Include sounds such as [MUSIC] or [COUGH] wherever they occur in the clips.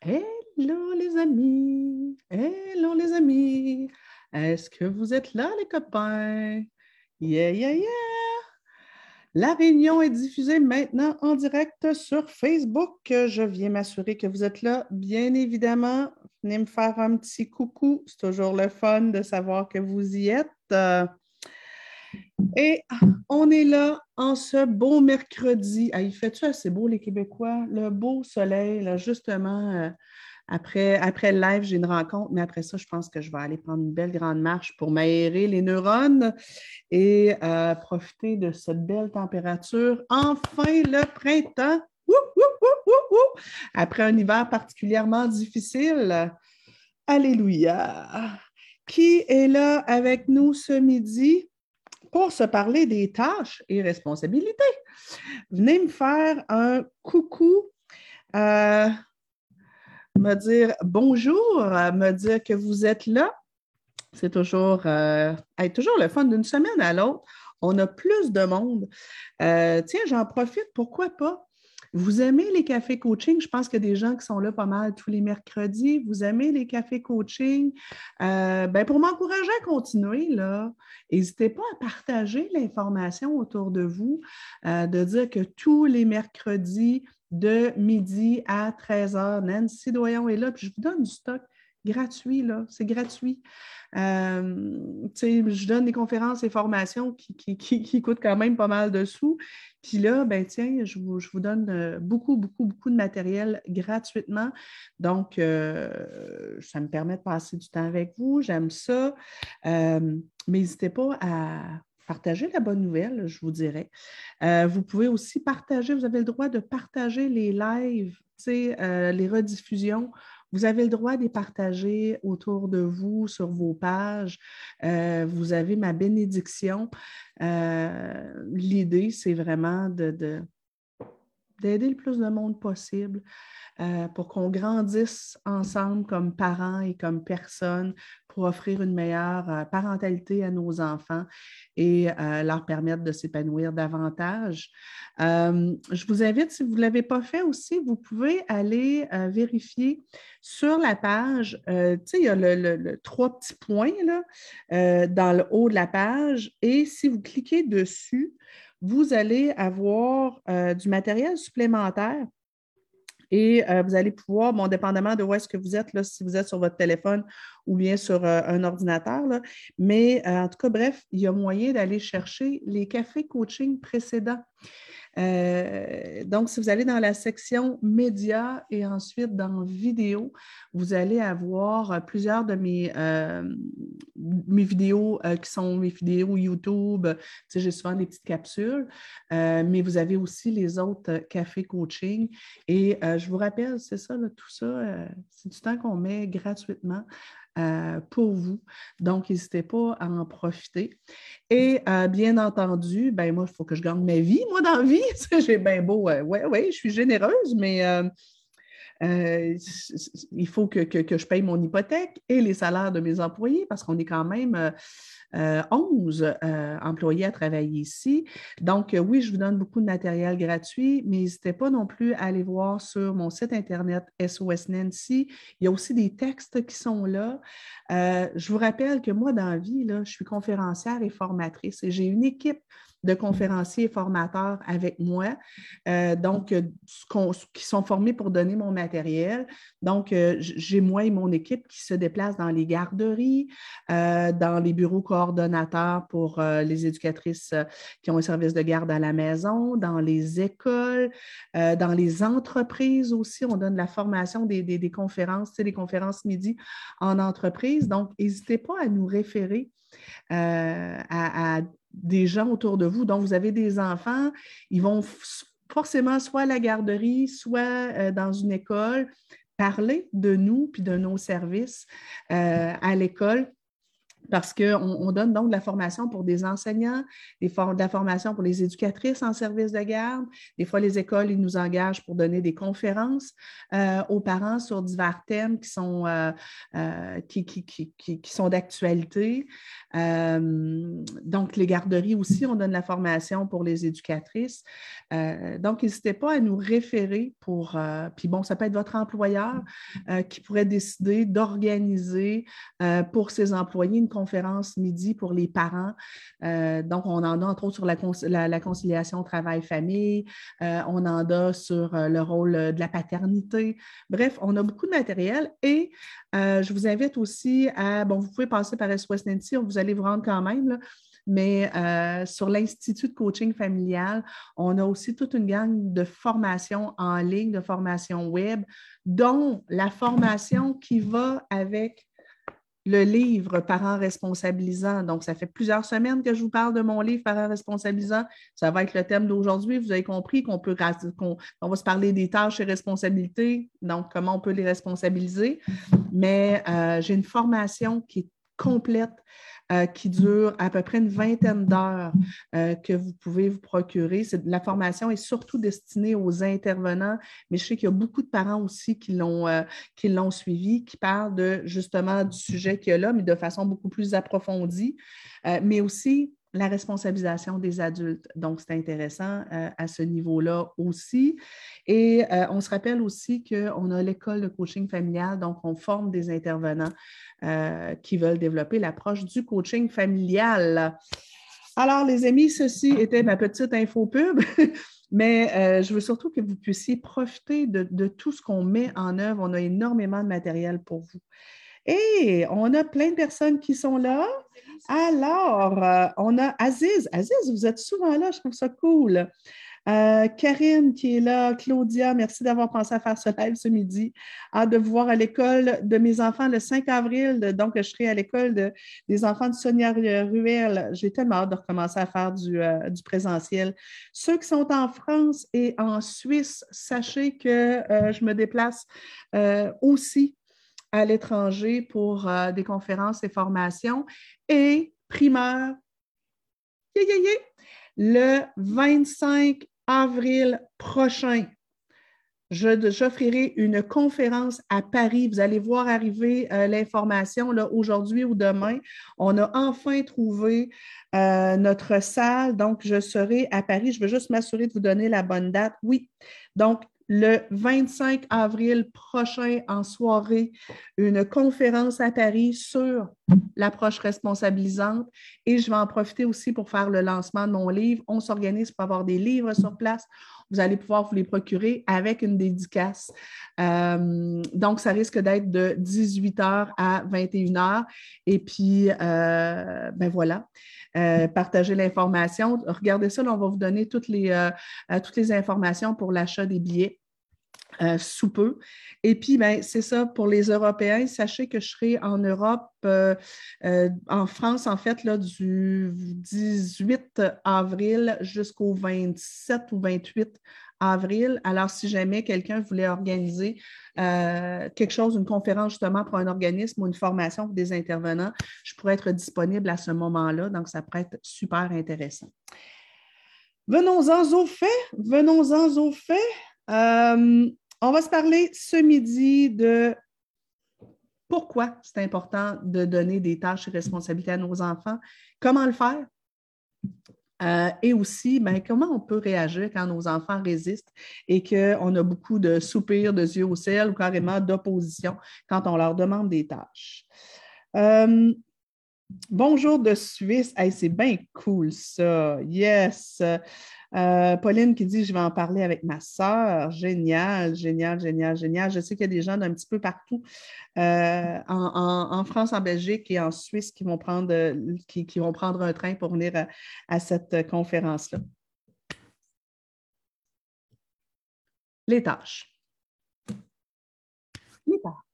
Hello les amis, hello les amis, est-ce que vous êtes là les copains? Yeah, yeah, yeah! La réunion est diffusée maintenant en direct sur Facebook. Je viens m'assurer que vous êtes là, bien évidemment. Venez me faire un petit coucou. C'est toujours le fun de savoir que vous y êtes. Et on est là en ce beau mercredi. Ah, il fait-tu assez beau, les Québécois? Le beau soleil, justement. Euh, après, après le live, j'ai une rencontre, mais après ça, je pense que je vais aller prendre une belle grande marche pour m'aérer les neurones et euh, profiter de cette belle température. Enfin, le printemps! Après un hiver particulièrement difficile. Alléluia! Qui est là avec nous ce midi? Pour se parler des tâches et responsabilités. Venez me faire un coucou, euh, me dire bonjour, me dire que vous êtes là. C'est toujours, euh, toujours le fun d'une semaine à l'autre. On a plus de monde. Euh, tiens, j'en profite, pourquoi pas? Vous aimez les cafés coaching? Je pense qu'il y a des gens qui sont là pas mal tous les mercredis. Vous aimez les cafés coaching? Euh, ben pour m'encourager à continuer, n'hésitez pas à partager l'information autour de vous, euh, de dire que tous les mercredis de midi à 13h, Nancy Doyon est là, puis je vous donne du stock gratuit, là. C'est gratuit. Euh, je donne des conférences et formations qui, qui, coûtent quand même pas mal de sous. Puis là, ben tiens, je vous, donne euh, beaucoup, beaucoup, beaucoup de matériel gratuitement. Donc, euh, ça me permet de passer du temps avec vous. J'aime ça. mais n'hésitez pas à partager la bonne nouvelle, je vous dirais. vous pouvez aussi partager, vous avez le droit de partager les lives, les rediffusions vous avez le droit de les partager autour de vous, sur vos pages. Euh, vous avez ma bénédiction. Euh, l'idée, c'est vraiment de, d'aider le plus de monde possible euh, pour qu'on grandisse ensemble comme parents et comme personnes pour offrir une meilleure euh, parentalité à nos enfants et euh, leur permettre de s'épanouir davantage. je vous invite, si vous ne l'avez pas fait aussi, vous pouvez aller vérifier sur la page, tu sais, il y a le, trois petits points là, dans le haut de la page et si vous cliquez dessus, vous allez avoir du matériel supplémentaire et euh, vous allez pouvoir, bon, dépendamment de où est-ce que vous êtes, si vous êtes sur votre téléphone ou bien sur euh, un ordinateur, mais euh, en tout cas, bref, il y a moyen d'aller chercher les cafés coaching précédents. Euh, donc, si vous allez dans la section médias et ensuite dans vidéos, vous allez avoir euh, plusieurs de mes, euh, mes vidéos qui sont mes vidéos YouTube. J'ai souvent des petites capsules, mais vous avez aussi les autres cafés coaching. Et je vous rappelle, c'est ça, tout ça, c'est du temps qu'on met gratuitement. Euh, pour vous. Donc, n'hésitez pas à en profiter. Et euh, bien entendu, ben moi, il faut que je gagne ma vie, moi, dans la vie. [LAUGHS] J'ai bien beau, euh, oui, oui, je suis généreuse, mais il faut que, je paye mon hypothèque et les salaires de mes employés parce qu'on est quand même 11 euh, euh, employés à travailler ici. Donc, euh, oui, je vous donne beaucoup de matériel gratuit, mais n'hésitez pas non plus à aller voir sur mon site Internet SOS Nancy. Il y a aussi des textes qui sont là. je vous rappelle que moi, dans la vie, je suis conférencière et formatrice et j'ai une équipe de conférenciers et formateurs avec moi, euh, donc, euh, qui sont formés pour donner mon matériel. Donc, euh, j'ai moi et mon équipe qui se déplacent dans les garderies, dans les bureaux coordonnateurs pour les éducatrices qui ont un service de garde à la maison, dans les écoles, dans les entreprises aussi. On donne la formation des, des, conférences, tu sais, des conférences midi en entreprise. Donc, n'hésitez pas à nous référer à, des gens autour de vous. Donc, vous avez des enfants, ils vont forcément soit à la garderie, soit euh, dans une école, parler de nous puis de nos services euh, à l'école parce qu'on on donne donc de la formation pour des enseignants, des de la formation pour les éducatrices en service de garde. Des fois, les écoles, ils nous engagent pour donner des conférences euh, aux parents sur divers thèmes qui sont, euh, euh, qui, sont d'actualité. donc, les garderies aussi, on donne la formation pour les éducatrices. donc, n'hésitez pas à nous référer pour, puis bon, ça peut être votre employeur qui pourrait décider d'organiser pour ses employés une conférence midi pour les parents. Euh, donc, on en a entre autres sur la, conciliation travail-famille, euh, on en a sur euh, le rôle de la paternité. Bref, on a beaucoup de matériel et je vous invite aussi à, bon, vous pouvez passer par SOS Nancy, vous allez vous rendre quand même, mais sur l'Institut de coaching familial, on a aussi toute une gang de formations en ligne, de formations web, dont la formation qui va avec le livre Parents responsabilisants. Donc, ça fait plusieurs semaines que je vous parle de mon livre Parents responsabilisants. Ça va être le thème d'aujourd'hui. Vous avez compris qu'on peut qu'on va se parler des tâches et responsabilités, donc comment on peut les responsabiliser? Mais euh, j'ai une formation qui est complète euh, qui dure à peu près une vingtaine d'heures euh, que vous pouvez vous procurer. La formation est surtout destinée aux intervenants, mais je sais qu'il y a beaucoup de parents aussi qui l'ont euh, suivi, qui parlent justement du sujet qu'il y a là, mais de façon beaucoup plus approfondie, mais aussi la responsabilisation des adultes. Donc, c'est intéressant à ce niveau-là aussi. Et on se rappelle aussi qu'on a l'école de coaching familial, donc on forme des intervenants euh, qui veulent développer l'approche du coaching familial. Alors, les amis, ceci était ma petite info pub. [LAUGHS] Mais euh, je veux surtout que vous puissiez profiter de, tout ce qu'on met en œuvre. On a énormément de matériel pour vous. Et on a plein de personnes qui sont là. Alors, euh, on a Aziz. Aziz, vous êtes souvent là, je trouve ça cool. Euh, Karine qui est là, Claudia, merci d'avoir pensé à faire ce live ce midi. Hâte de vous voir à l'école de mes enfants le 5 avril. Donc, je serai à l'école des enfants de Sonia Ruel. J'ai tellement hâte de recommencer à faire du, euh, présentiel. Ceux qui sont en France et en Suisse, sachez que je me déplace aussi à l'étranger pour des conférences et formations. Et primeur, le 25 avril prochain, j'offrirai une conférence à Paris. Vous allez voir arriver euh, l'information aujourd'hui ou demain. On a enfin trouvé euh, notre salle, donc je serai à Paris. Je veux juste m'assurer de vous donner la bonne date. Oui, donc le 25 avril prochain en soirée une conférence à Paris sur l'approche responsabilisante et je vais en profiter aussi pour faire le lancement de mon livre. On s'organise pour avoir des livres sur place. Vous allez pouvoir vous les procurer avec une dédicace. Euh, donc, ça risque d'être de 18h à 21h. Et puis, euh, ben voilà. Euh, partagez l'information. Regardez ça, on va vous donner toutes les, toutes les informations pour l'achat des billets. sous peu. Et puis, ben, c'est ça pour les Européens. Sachez que je serai en Europe, en France, en fait, là, du 18 avril jusqu'au 27 ou 28 avril. Alors, si jamais quelqu'un voulait organiser euh, quelque chose, une conférence justement pour un organisme ou une formation pour des intervenants, je pourrais être disponible à ce moment-là. Donc, ça pourrait être super intéressant. Venons-en aux faits. Venons-en aux faits. Euh, on va se parler ce midi de pourquoi c'est important de donner des tâches et responsabilités à nos enfants, comment le faire, euh, et aussi, ben, comment on peut réagir quand nos enfants résistent et qu'on a beaucoup de soupirs, de yeux au ciel ou carrément d'opposition quand on leur demande des tâches. Euh, bonjour de Suisse. c'est bien cool ça. Yes. Euh, Pauline qui dit Je vais en parler avec ma sœur. Génial, génial, génial, génial. Je sais qu'il y a des gens d'un petit peu partout euh, en, France, en Belgique et en Suisse qui vont prendre, un train pour venir à, à cette conférence-là. Les tâches. Les tâches.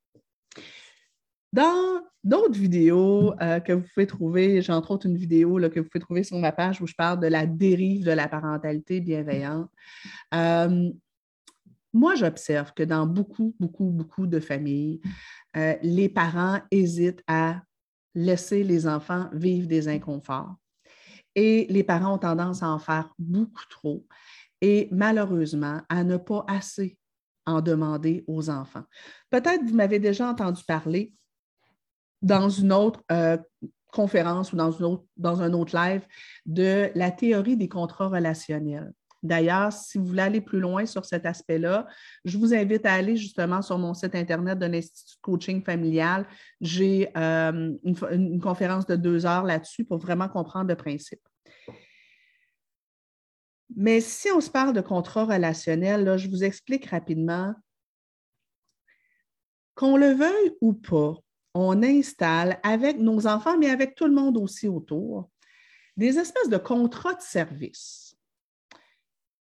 Dans d'autres vidéos euh, que vous pouvez trouver, j'ai entre autres une vidéo que vous pouvez trouver sur ma page où je parle de la dérive de la parentalité bienveillante. Euh, moi, j'observe que dans beaucoup, beaucoup, beaucoup de familles, euh, les parents hésitent à laisser les enfants vivre des inconforts. Et les parents ont tendance à en faire beaucoup trop et malheureusement à ne pas assez en demander aux enfants. Peut-être vous m'avez déjà entendu parler dans une autre euh, conférence ou dans, une autre, dans un autre live de la théorie des contrats relationnels. D'ailleurs, si vous voulez aller plus loin sur cet aspect-là, je vous invite à aller justement sur mon site Internet de l'Institut de coaching familial. J'ai euh, une, conférence de deux heures là-dessus pour vraiment comprendre le principe. Mais si on se parle de contrat relationnel, je vous explique rapidement. Qu'on le veuille ou pas, on installe avec nos enfants, mais avec tout le monde aussi autour, des espèces de contrats de service.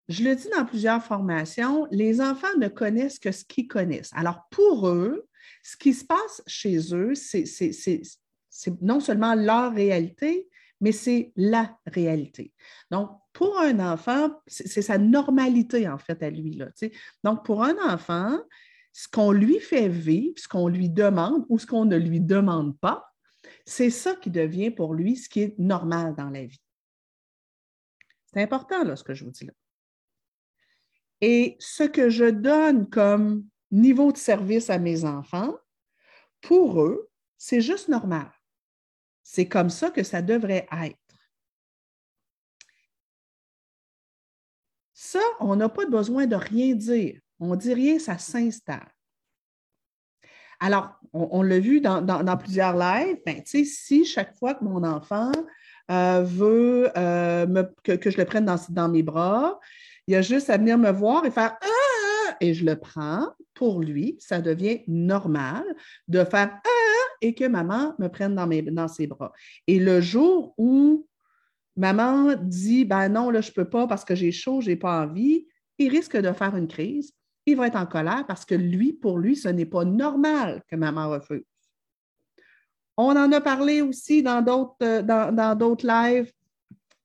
Je le dis dans plusieurs formations, les enfants ne connaissent que ce qu'ils connaissent. Alors, pour eux, ce qui se passe chez eux, c'est non seulement leur réalité, mais c'est la réalité. Donc, pour un enfant, c'est sa normalité, en fait, à lui. Là, Donc, pour un enfant, ce qu'on lui fait vivre, ce qu'on lui demande ou ce qu'on ne lui demande pas, c'est ça qui devient pour lui ce qui est normal dans la vie. C'est important, là, ce que je vous dis là. Et ce que je donne comme niveau de service à mes enfants, pour eux, c'est juste normal. C'est comme ça que ça devrait être. Ça, on n'a pas besoin de rien dire. On dit rien, ça s'installe. Alors, on, l'a vu dans, plusieurs lives, ben, si chaque fois que mon enfant euh, veut euh, que, je le prenne dans, mes bras, il a juste à venir me voir et faire Ah! Et je le prends pour lui. Ça devient normal de faire Ah! Et que maman me prenne dans, dans ses bras. Et le jour où maman dit Ben non, là, je ne peux pas parce que j'ai chaud, je n'ai pas envie, il risque de faire une crise. Il va être en colère parce que lui, pour lui, ce n'est pas normal que maman refuse. On en a parlé aussi dans d'autres, euh, dans, d'autres lives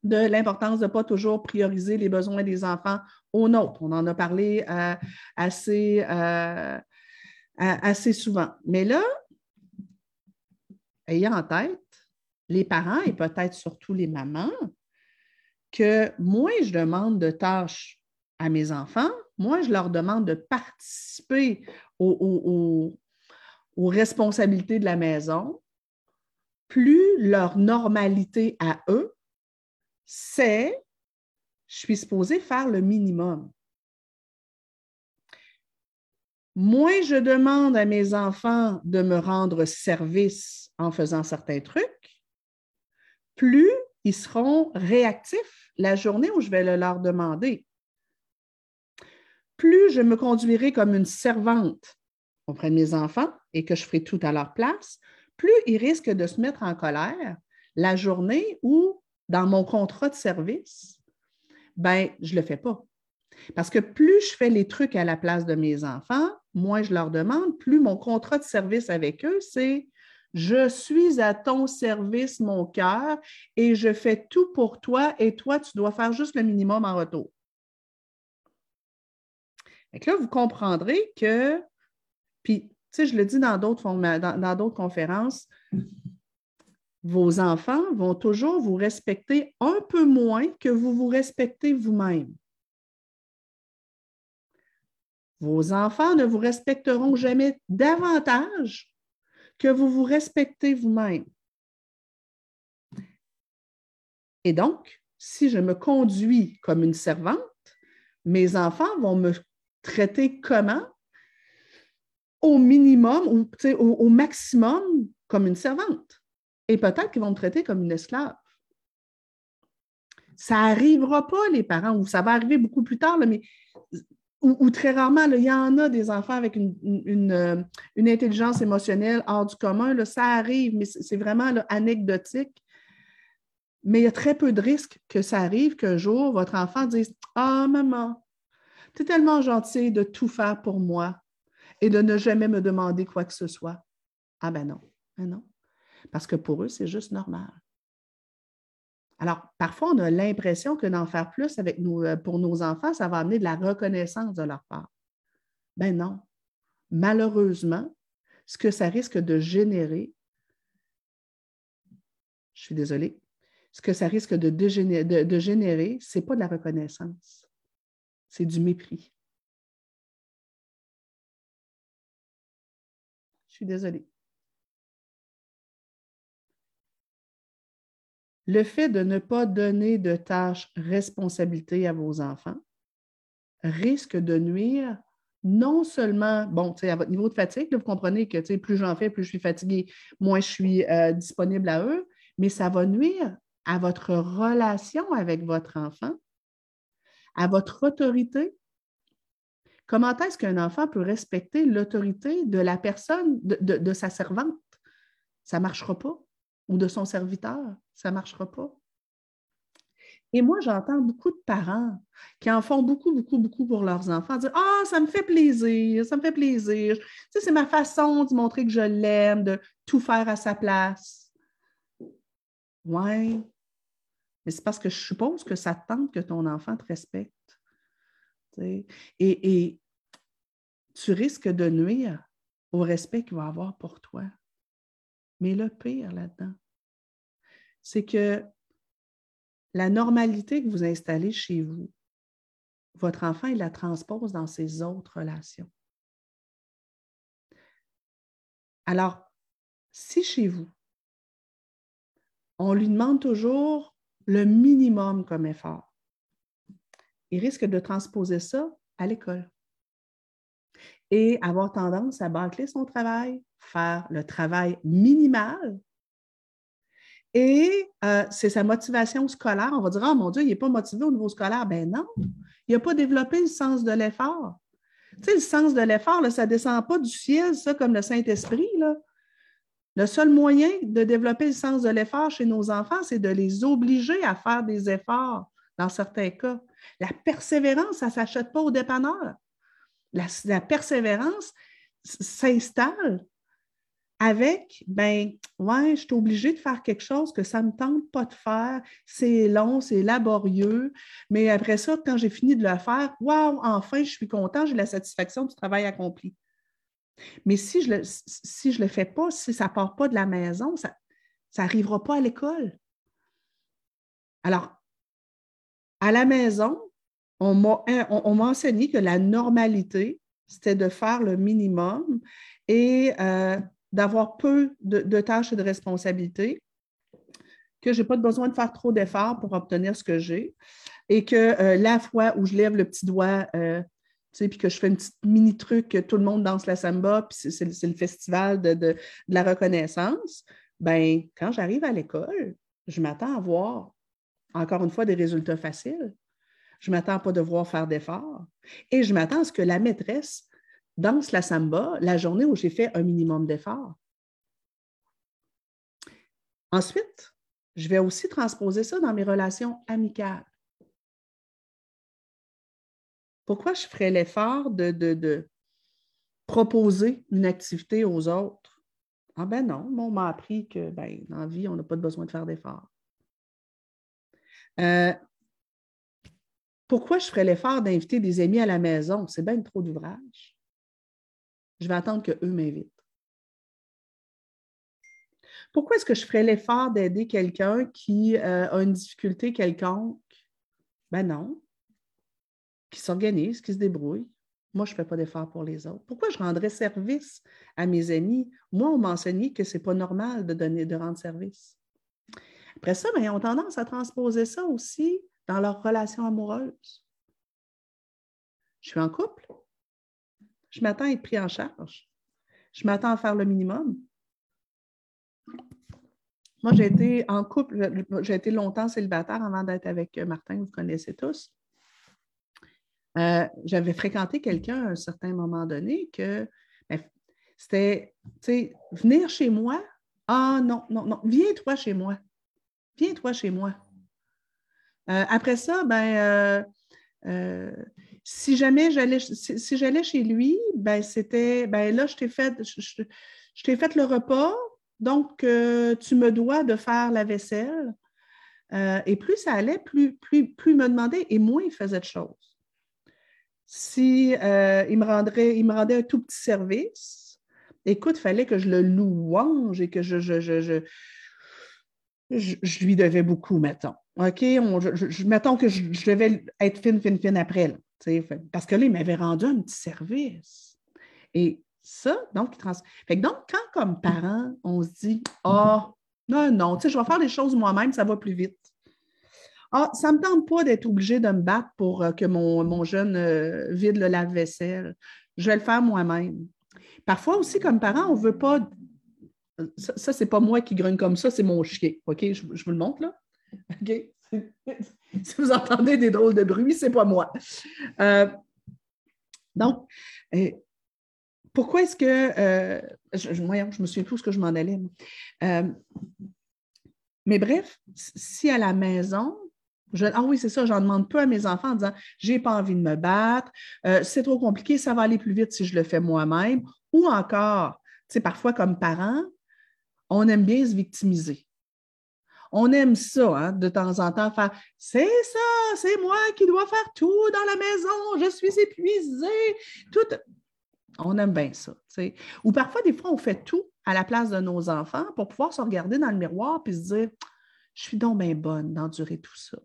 de l'importance de ne pas toujours prioriser les besoins des enfants aux nôtres. On en a parlé euh, assez, euh, assez souvent. Mais là, ayez en tête les parents et peut-être surtout les mamans que moins je demande de tâches à mes enfants, moins je leur demande de participer aux, aux responsabilités de la maison, plus leur normalité à eux, c'est je suis supposée faire le minimum. Moins je demande à mes enfants de me rendre service en faisant certains trucs, plus ils seront réactifs la journée où je vais le leur demander. Plus je me conduirai comme une servante auprès de mes enfants et que je ferai tout à leur place, plus ils risquent de se mettre en colère la journée où, dans mon contrat de service, ben, je ne le fais pas. Parce que plus je fais les trucs à la place de mes enfants, moins je leur demande, plus mon contrat de service avec eux, c'est je suis à ton service, mon cœur, et je fais tout pour toi, et toi, tu dois faire juste le minimum en retour. Et là, vous comprendrez que, puis, tu sais, je le dis dans d'autres, dans, conférences, vos enfants vont toujours vous respecter un peu moins que vous vous respectez vous-même. Vos enfants ne vous respecteront jamais davantage que vous vous respectez vous-même. Et donc, si je me conduis comme une servante, mes enfants vont me traiter comment? Au minimum ou au, maximum comme une servante. Et peut-être qu'ils vont me traiter comme une esclave. Ça n'arrivera pas, les parents, ou ça va arriver beaucoup plus tard, mais ou, très rarement, il y en a des enfants avec une, euh, intelligence émotionnelle hors du commun. Ça arrive, mais c'est vraiment anecdotique. Mais il y a très peu de risques que ça arrive qu'un jour, votre enfant dise Ah, maman, es tellement gentille de tout faire pour moi et de ne jamais me demander quoi que ce soit. Ah, ben non, ben non. Parce que pour eux, c'est juste normal. Alors, parfois, on a l'impression que d'en faire plus euh, pour nos enfants, ça va amener de la reconnaissance de leur part. Ben non. Malheureusement, ce que ça risque de générer, je suis désolée, ce que ça risque de, de générer, ce n'est pas de la reconnaissance, c'est du mépris. Je suis désolée. Le fait de ne pas donner de tâches responsabilités à vos enfants risque de nuire non seulement, bon, à votre niveau de fatigue, vous comprenez que plus j'en fais, plus je suis fatiguée, moins je suis euh, disponible à eux, mais ça va nuire à votre relation avec votre enfant, à votre autorité? Comment est-ce qu'un enfant peut respecter l'autorité de la personne, de, sa servante? Ça ne marchera pas ou de son serviteur? Ça ne marchera pas. Et moi, j'entends beaucoup de parents qui en font beaucoup, beaucoup, beaucoup pour leurs enfants, dire Ah, ça me fait plaisir, ça me fait plaisir. C'est ma façon de montrer que je l'aime, de tout faire à sa place. Oui. Mais c'est parce que je suppose que ça tente que ton enfant te respecte. et, et tu risques de nuire au respect qu'il va avoir pour toi. Mais le pire là-dedans, c'est que la normalité que vous installez chez vous, votre enfant, il la transpose dans ses autres relations. Alors, si chez vous, on lui demande toujours le minimum comme effort, il risque de transposer ça à l'école et avoir tendance à bâcler son travail, faire le travail minimal. Et euh, c'est sa motivation scolaire. On va dire, oh mon Dieu, il n'est pas motivé au niveau scolaire. Ben non, il n'a pas développé le sens de l'effort. Tu sais, le sens de l'effort, ça ne descend pas du ciel, ça, comme le Saint-Esprit. Le seul moyen de développer le sens de l'effort chez nos enfants, c'est de les obliger à faire des efforts dans certains cas. La persévérance, ça ne s'achète pas au dépanneur la, persévérance s'installe avec, ben, ouais, je suis obligée de faire quelque chose que ça ne me tente pas de faire. C'est long, c'est laborieux. Mais après ça, quand j'ai fini de le faire, waouh, enfin, je suis content, j'ai la satisfaction du travail accompli. Mais si je ne le, si le fais pas, si ça ne part pas de la maison, ça n'arrivera pas à l'école. Alors, à la maison, on m'a enseigné que la normalité, c'était de faire le minimum et euh, d'avoir peu de, tâches et de responsabilités, que je n'ai pas besoin de faire trop d'efforts pour obtenir ce que j'ai et que euh, la fois où je lève le petit doigt, euh, puis que je fais un petit mini truc, que tout le monde danse la samba, puis c'est le festival de, de, la reconnaissance, ben quand j'arrive à l'école, je m'attends à voir, encore une fois, des résultats faciles. Je ne m'attends pas à devoir faire d'efforts. Et je m'attends à ce que la maîtresse danse la samba la journée où j'ai fait un minimum d'efforts. Ensuite, je vais aussi transposer ça dans mes relations amicales. Pourquoi je ferais l'effort de, de, proposer une activité aux autres? Ah ben non, on m'a appris que ben, dans la vie, on n'a pas besoin de faire d'efforts. Euh, pourquoi je ferais l'effort d'inviter des amis à la maison? C'est bien trop d'ouvrage. Je vais attendre qu'eux m'invitent. Pourquoi est-ce que je ferais l'effort d'aider quelqu'un qui euh, a une difficulté quelconque? Ben non. Qui s'organise, qui se débrouille. Moi, je ne fais pas d'effort pour les autres. Pourquoi je rendrais service à mes amis? Moi, on m'a enseigné que ce n'est pas normal de, donner, de rendre service. Après ça, ben, ils ont tendance à transposer ça aussi dans leur relation amoureuse. Je suis en couple. Je m'attends à être pris en charge. Je m'attends à faire le minimum. Moi, j'ai été en couple, j'ai été longtemps célibataire avant d'être avec Martin, vous connaissez tous. Euh, j'avais fréquenté quelqu'un à un certain moment donné que ben, c'était, tu sais, venir chez moi. Ah non, non, non, viens-toi chez moi. Viens-toi chez moi. Euh, après ça, ben, euh, si jamais j'allais si, j'allais chez lui, ben c'était ben là, je t'ai fait, je, t'ai fait le repas, donc tu me dois de faire la vaisselle. et plus ça allait, plus, plus, plus il me demandait et moins il faisait de choses. Si il, me rendrait, il me rendait un tout petit service, écoute, il fallait que je le louange et que je, lui devais beaucoup, mettons. OK? mettons que je, devais être fine, fine, fine après. parce que là, il m'avait rendu un petit service. Et ça, donc, il trans... fait donc, quand comme parent, on se dit Ah, oh, non, non, je vais faire les choses moi-même, ça va plus vite. Ah, ça ne me tente pas d'être obligé de me battre pour euh, que mon, jeune euh, vide le lave-vaisselle. Je vais le faire moi-même. Parfois aussi, comme parent, on ne veut pas ça, ça c'est pas moi qui grogne comme ça, c'est mon chien. OK? Je, vous le montre là. OK? [LAUGHS] si vous entendez des drôles de bruit, c'est pas moi. Euh, donc, pourquoi est-ce que. Je, je, je me souviens plus ce que je m'en allais. mais bref, si à la maison, ah oui, c'est ça, j'en demande peu à mes enfants en disant j'ai pas envie de me battre, c'est trop compliqué, ça va aller plus vite si je le fais moi-même. Ou encore, tu sais, parfois comme parent, on aime bien se victimiser. On aime ça, hein, de temps en temps, faire c'est ça, c'est moi qui dois faire tout dans la maison, je suis épuisée. On aime bien ça. Ou parfois, des fois, on fait tout à la place de nos enfants pour pouvoir se regarder dans le miroir et se dire Je suis donc bien bonne d'endurer tout ça.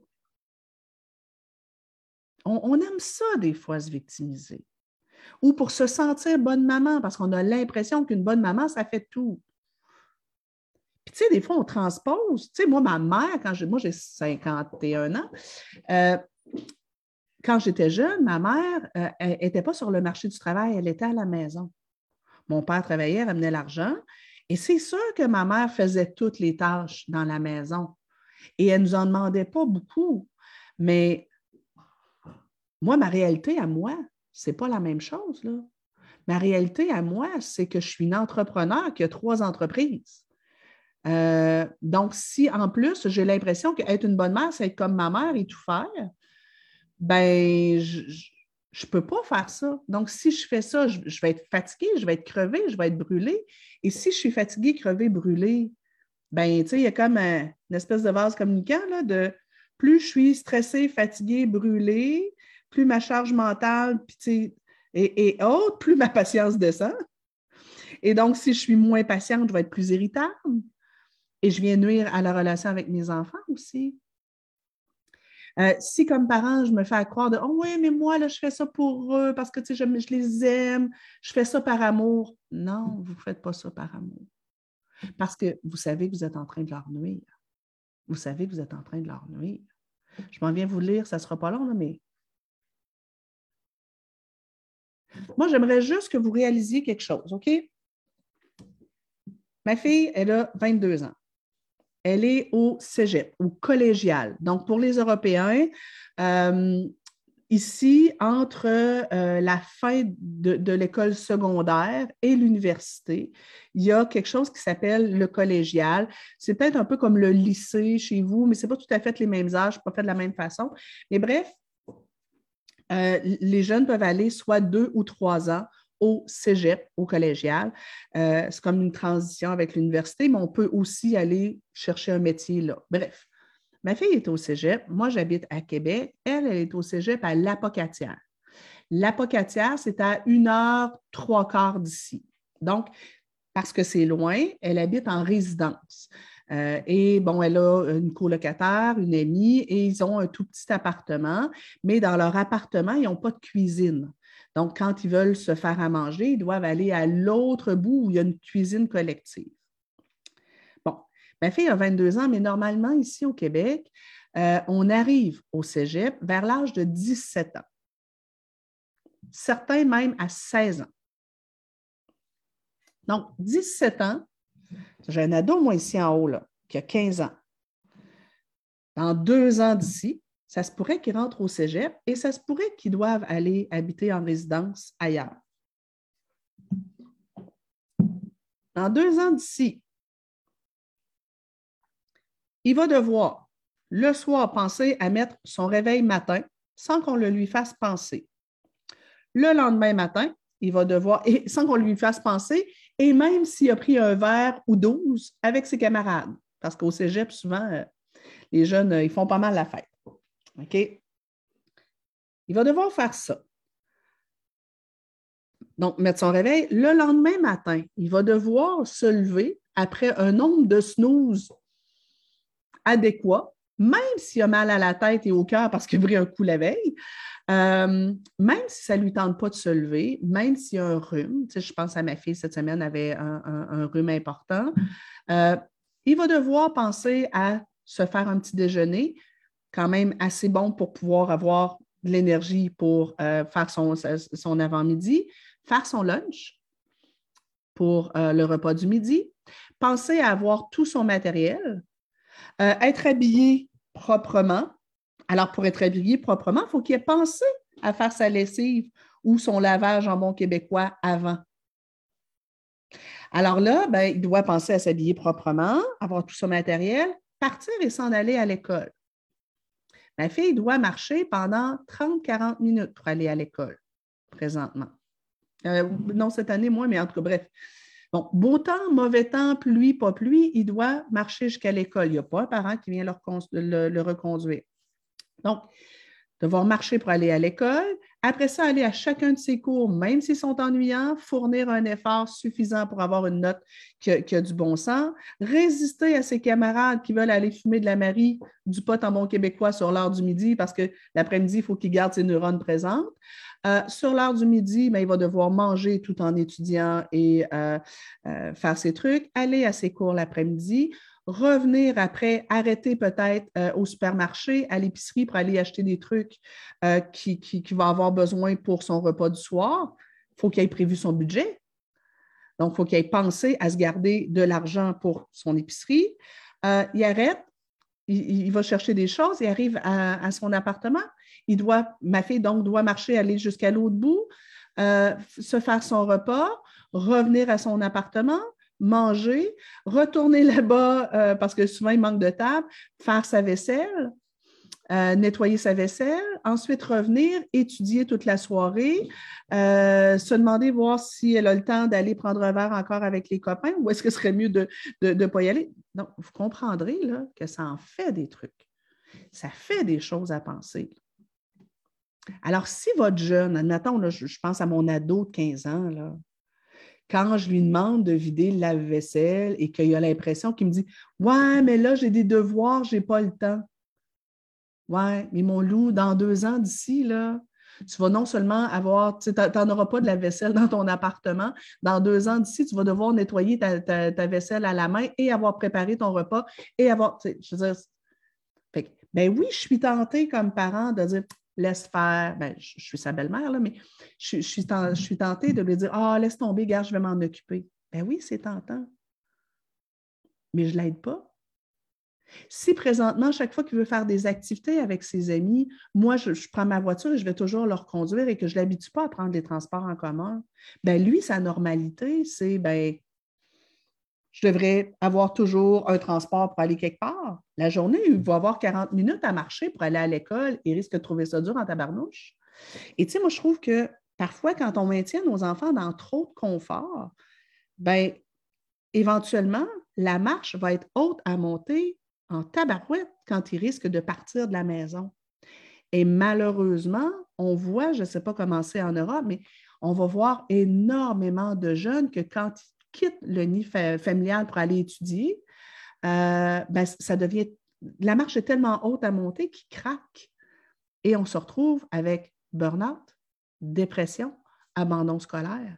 On, aime ça, des fois, se victimiser. Ou pour se sentir bonne maman, parce qu'on a l'impression qu'une bonne maman, ça fait tout. Puis, tu sais, des fois, on transpose. Tu sais, moi, ma mère, quand j'ai, moi, j'ai 51 ans, euh, quand j'étais jeune, ma mère n'était euh, pas sur le marché du travail, elle était à la maison. Mon père travaillait, ramenait l'argent. Et c'est sûr que ma mère faisait toutes les tâches dans la maison. Et elle ne nous en demandait pas beaucoup. Mais moi, ma réalité à moi, ce n'est pas la même chose. Là. Ma réalité à moi, c'est que je suis une entrepreneur qui a trois entreprises. Euh, donc, si en plus, j'ai l'impression qu'être une bonne mère, c'est être comme ma mère et tout faire, ben, je ne peux pas faire ça. Donc, si je fais ça, je, vais être fatiguée, je vais être crevée, je vais être brûlée. Et si je suis fatiguée, crevée, brûlée, ben, tu sais, il y a comme une espèce de vase communicant là, de plus je suis stressée, fatiguée, brûlée, plus ma charge mentale et, haute, plus ma patience descend. Et donc, si je suis moins patiente, je vais être plus irritable. Et je viens nuire à la relation avec mes enfants aussi. Euh, si, comme parent, je me fais croire de Oh oui, mais moi, là, je fais ça pour eux parce que je, je les aime, je fais ça par amour. Non, vous ne faites pas ça par amour. Parce que vous savez que vous êtes en train de leur nuire. Vous savez que vous êtes en train de leur nuire. Je m'en viens vous lire, ça ne sera pas long, mais. Moi, j'aimerais juste que vous réalisiez quelque chose, OK? Ma fille, elle a 22 ans elle est au cégep, au collégial. Donc, pour les Européens, euh, ici, entre euh, la fin de, l'école secondaire et l'université, il y a quelque chose qui s'appelle le collégial. C'est peut-être un peu comme le lycée chez vous, mais ce n'est pas tout à fait les mêmes âges, pas fait de la même façon. Mais bref, euh, les jeunes peuvent aller soit deux ou trois ans au cégep, au collégial. Euh, c'est comme une transition avec l'université, mais on peut aussi aller chercher un métier là. Bref, ma fille est au cégep. Moi, j'habite à Québec. Elle, elle est au cégep à l'Apocatière. L'Apocatière, c'est à une heure, trois quarts d'ici. Donc, parce que c'est loin, elle habite en résidence. Euh, et bon, elle a une colocataire, une amie, et ils ont un tout petit appartement, mais dans leur appartement, ils n'ont pas de cuisine. Donc, quand ils veulent se faire à manger, ils doivent aller à l'autre bout où il y a une cuisine collective. Bon, ma fille a 22 ans, mais normalement, ici au Québec, euh, on arrive au cégep vers l'âge de 17 ans. Certains même à 16 ans. Donc, 17 ans, j'ai un ado, moi, ici en haut, qui a 15 ans. Dans deux ans d'ici, ça se pourrait qu'ils rentrent au cégep et ça se pourrait qu'ils doivent aller habiter en résidence ailleurs. Dans deux ans d'ici, il va devoir le soir penser à mettre son réveil matin sans qu'on le lui fasse penser. Le lendemain matin, il va devoir, et sans qu'on lui fasse penser, et même s'il a pris un verre ou douze avec ses camarades, parce qu'au cégep, souvent, euh, les jeunes, euh, ils font pas mal la fête. OK? Il va devoir faire ça. Donc, mettre son réveil. Le lendemain matin, il va devoir se lever après un nombre de snooze adéquat, même s'il a mal à la tête et au cœur parce qu'il a pris un coup la veille, euh, même si ça ne lui tente pas de se lever, même s'il y a un rhume, je pense à ma fille cette semaine avait un, rhume important, euh, il va devoir penser à se faire un petit déjeuner, quand même assez bon pour pouvoir avoir de l'énergie pour euh, faire son avant-midi, faire son lunch pour le repas du midi, penser à avoir tout son matériel, être habillé proprement, alors, pour être habillé proprement, il faut qu'il ait pensé à faire sa lessive ou son lavage en bon québécois avant. Alors là, ben, il doit penser à s'habiller proprement, avoir tout son matériel, partir et s'en aller à l'école. Ma fille doit marcher pendant 30-40 minutes pour aller à l'école présentement. Euh, non, cette année, moi, mais en tout cas, bref. Bon, beau temps, mauvais temps, pluie, pas pluie, il doit marcher jusqu'à l'école. Il n'y a pas un parent qui vient le reconduire. Donc, devoir marcher pour aller à l'école. Après ça, aller à chacun de ses cours, même s'ils sont ennuyants, fournir un effort suffisant pour avoir une note qui a, du bon sens, résister à ses camarades qui veulent aller fumer de la Marie, du pot en bon québécois sur l'heure du midi parce que l'après-midi, il faut qu'il garde ses neurones présentes. Euh, sur l'heure du midi, ben, il va devoir manger tout en étudiant et euh, euh, faire ses trucs, aller à ses cours l'après-midi, revenir après, arrêter peut-être euh, au supermarché, à l'épicerie pour aller acheter des trucs euh, qu'il qui, va avoir besoin pour son repas du soir. Il faut qu'il ait prévu son budget. Donc, il faut qu'il ait pensé à se garder de l'argent pour son épicerie. Euh, il arrête, il, va chercher des choses, il arrive à, son appartement. Il doit, ma fille donc doit marcher, aller jusqu'à l'autre bout, se faire son repas, revenir à son appartement, manger, retourner [LAUGHS] là-bas euh, parce que souvent il manque de table, faire sa vaisselle, euh, nettoyer sa vaisselle, ensuite revenir, étudier toute la soirée, euh, se demander voir si elle a le temps d'aller prendre un verre encore avec les copains ou est-ce que ce serait mieux de ne pas y aller. Donc, vous comprendrez que ça en fait des trucs. Ça fait des choses à penser. Alors, si votre jeune, admettons, là, je, je pense à mon ado de 15 ans, quand je lui demande de vider le lave-vaisselle et qu'il a l'impression qu'il me dit Ouais, mais là, j'ai des devoirs, je n'ai pas le temps. Ouais, mais mon loup, dans deux ans d'ici, là, tu vas non seulement avoir, tu n'en auras pas de la vaisselle dans ton appartement. Dans deux ans d'ici, tu vas devoir nettoyer ta, vaisselle à la main et avoir préparé ton repas et avoir, je veux dire, ben oui, je suis tentée comme parent de dire, laisse faire. Ben, je, suis sa belle-mère, là, mais je, suis tentée de lui dire Ah, laisse tomber, gars, je vais m'en occuper. Ben oui, c'est tentant. Mais je ne l'aide pas. Si présentement, chaque fois qu'il veut faire des activités avec ses amis, moi, je, prends ma voiture et je vais toujours leur conduire et que je ne l'habitue pas à prendre des transports en commun, ben lui, sa normalité, c'est ben, je devrais avoir toujours un transport pour aller quelque part. La journée, il va avoir 40 minutes à marcher pour aller à l'école. Il risque de trouver ça dur en tabarnouche. Et tu sais, moi, je trouve que parfois, quand on maintient nos enfants dans trop de confort, bien, éventuellement, la marche va être haute à monter en tabarouette quand ils risquent de partir de la maison. Et malheureusement, on voit, je ne sais pas comment c'est en Europe, mais on va voir énormément de jeunes que quand quitte le nid familial pour aller étudier, euh, ben, ça devient. La marche est tellement haute à monter qu'il craque. Et on se retrouve avec burn-out, dépression, abandon scolaire.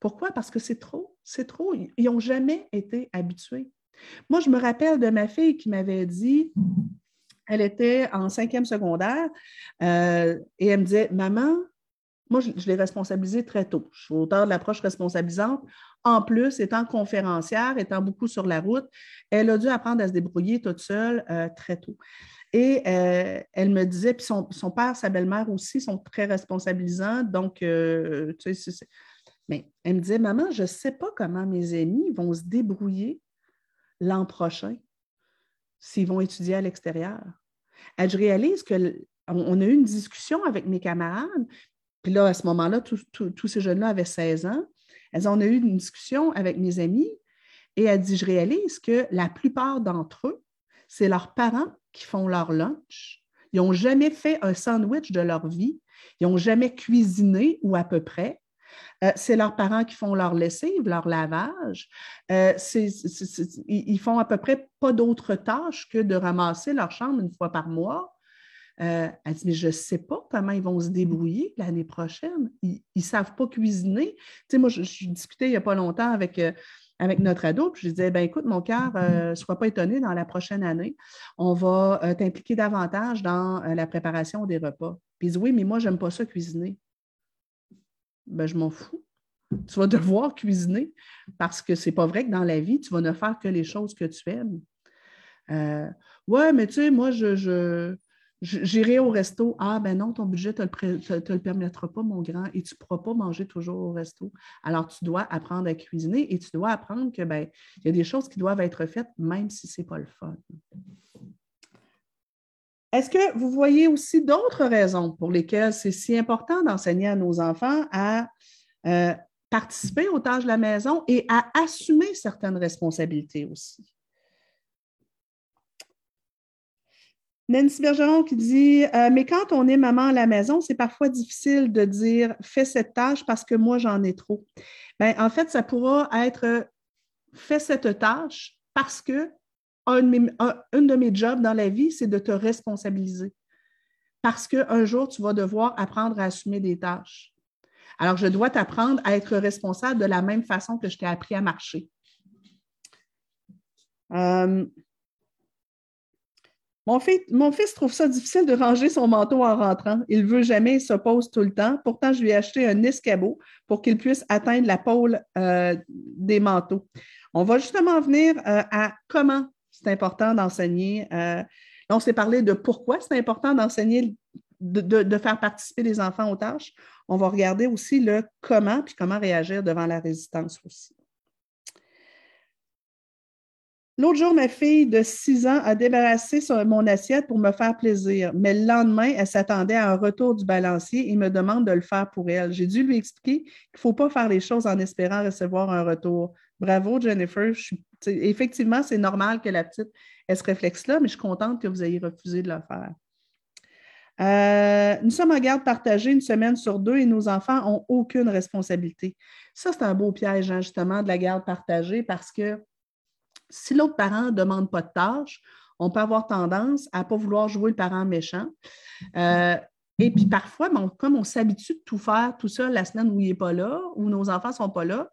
Pourquoi? Parce que c'est trop, c'est trop. Ils n'ont jamais été habitués. Moi, je me rappelle de ma fille qui m'avait dit, elle était en cinquième secondaire, euh, et elle me disait, Maman, moi, je, l'ai responsabilisée très tôt. Je suis auteur de l'approche responsabilisante. En plus, étant conférencière, étant beaucoup sur la route, elle a dû apprendre à se débrouiller toute seule euh, très tôt. Et euh, elle me disait, puis son, père, sa belle-mère aussi sont très responsabilisants. Donc, euh, tu sais, mais elle me disait, maman, je ne sais pas comment mes amis vont se débrouiller l'an prochain s'ils vont étudier à l'extérieur. Je réalise que on a eu une discussion avec mes camarades, puis là, à ce moment-là, tous ces jeunes-là avaient 16 ans. Elles ont eu une discussion avec mes amis et elle dit, je réalise que la plupart d'entre eux, c'est leurs parents qui font leur lunch. Ils n'ont jamais fait un sandwich de leur vie. Ils n'ont jamais cuisiné ou à peu près. Euh, c'est leurs parents qui font leur lessive, leur lavage. Euh, ils font à peu près pas d'autres tâches que de ramasser leur chambre une fois par mois. Elle dit, mais je ne sais pas comment ils vont se débrouiller l'année prochaine. Ils ne savent pas cuisiner. Tu sais, moi, je, discutais il n'y a pas longtemps avec avec notre ado. Puis je disais, ben écoute, mon cœur, ne euh, sois pas étonné, dans la prochaine année, on va euh, t'impliquer davantage dans euh, la préparation des repas. Puis il dit, oui, mais moi, je n'aime pas ça cuisiner. Ben, je m'en fous. Tu vas devoir cuisiner parce que c'est pas vrai que dans la vie, tu vas ne faire que les choses que tu aimes. ouais, mais tu sais, moi, je, J'irai au resto. Ah, ben non, ton budget ne te, le permettra pas, mon grand, et tu ne pourras pas manger toujours au resto. Alors, tu dois apprendre à cuisiner et tu dois apprendre que ben, il y a des choses qui doivent être faites, même si ce n'est pas le fun. Est-ce que vous voyez aussi d'autres raisons pour lesquelles c'est si important d'enseigner à nos enfants à euh, participer aux tâches de la maison et à assumer certaines responsabilités aussi? Nancy Bergeron qui dit euh, Mais quand on est maman à la maison, c'est parfois difficile de dire fais cette tâche parce que moi, j'en ai trop. Bien, en fait, ça pourra être fais cette tâche parce que un de, mes, jobs dans la vie, c'est de te responsabiliser. Parce qu'un jour, tu vas devoir apprendre à assumer des tâches. Alors, je dois t'apprendre à être responsable de la même façon que je t'ai appris à marcher. Euh, mon, fils, trouve ça difficile de ranger son manteau en rentrant. Il veut jamais, il s'oppose tout le temps. Pourtant, je lui ai acheté un escabeau pour qu'il puisse atteindre la pôle euh, des manteaux. On va justement venir euh, à comment c'est important d'enseigner. Euh, on s'est parlé de pourquoi c'est important d'enseigner, de, de, faire participer les enfants aux tâches. On va regarder aussi le comment, puis comment réagir devant la résistance aussi. L'autre jour, ma fille de 6 ans a débarrassé mon assiette pour me faire plaisir, mais le lendemain, elle s'attendait à un retour du balancier et me demande de le faire pour elle. J'ai dû lui expliquer qu'il ne faut pas faire les choses en espérant recevoir un retour. Bravo, Jennifer. effectivement, c'est normal que la petite ait ce réflexe-là, mais je suis contente que vous ayez refusé de le faire. Euh, nous sommes en garde partagée une semaine sur deux et nos enfants n'ont aucune responsabilité. Ça, c'est un beau piège, hein, justement, de la garde partagée parce que si l'autre parent ne demande pas de tâches, on peut avoir tendance à ne pas vouloir jouer le parent méchant. Euh, et puis parfois, comme on s'habitue de tout faire tout seul la semaine où il n'est pas là, où nos enfants ne sont pas là,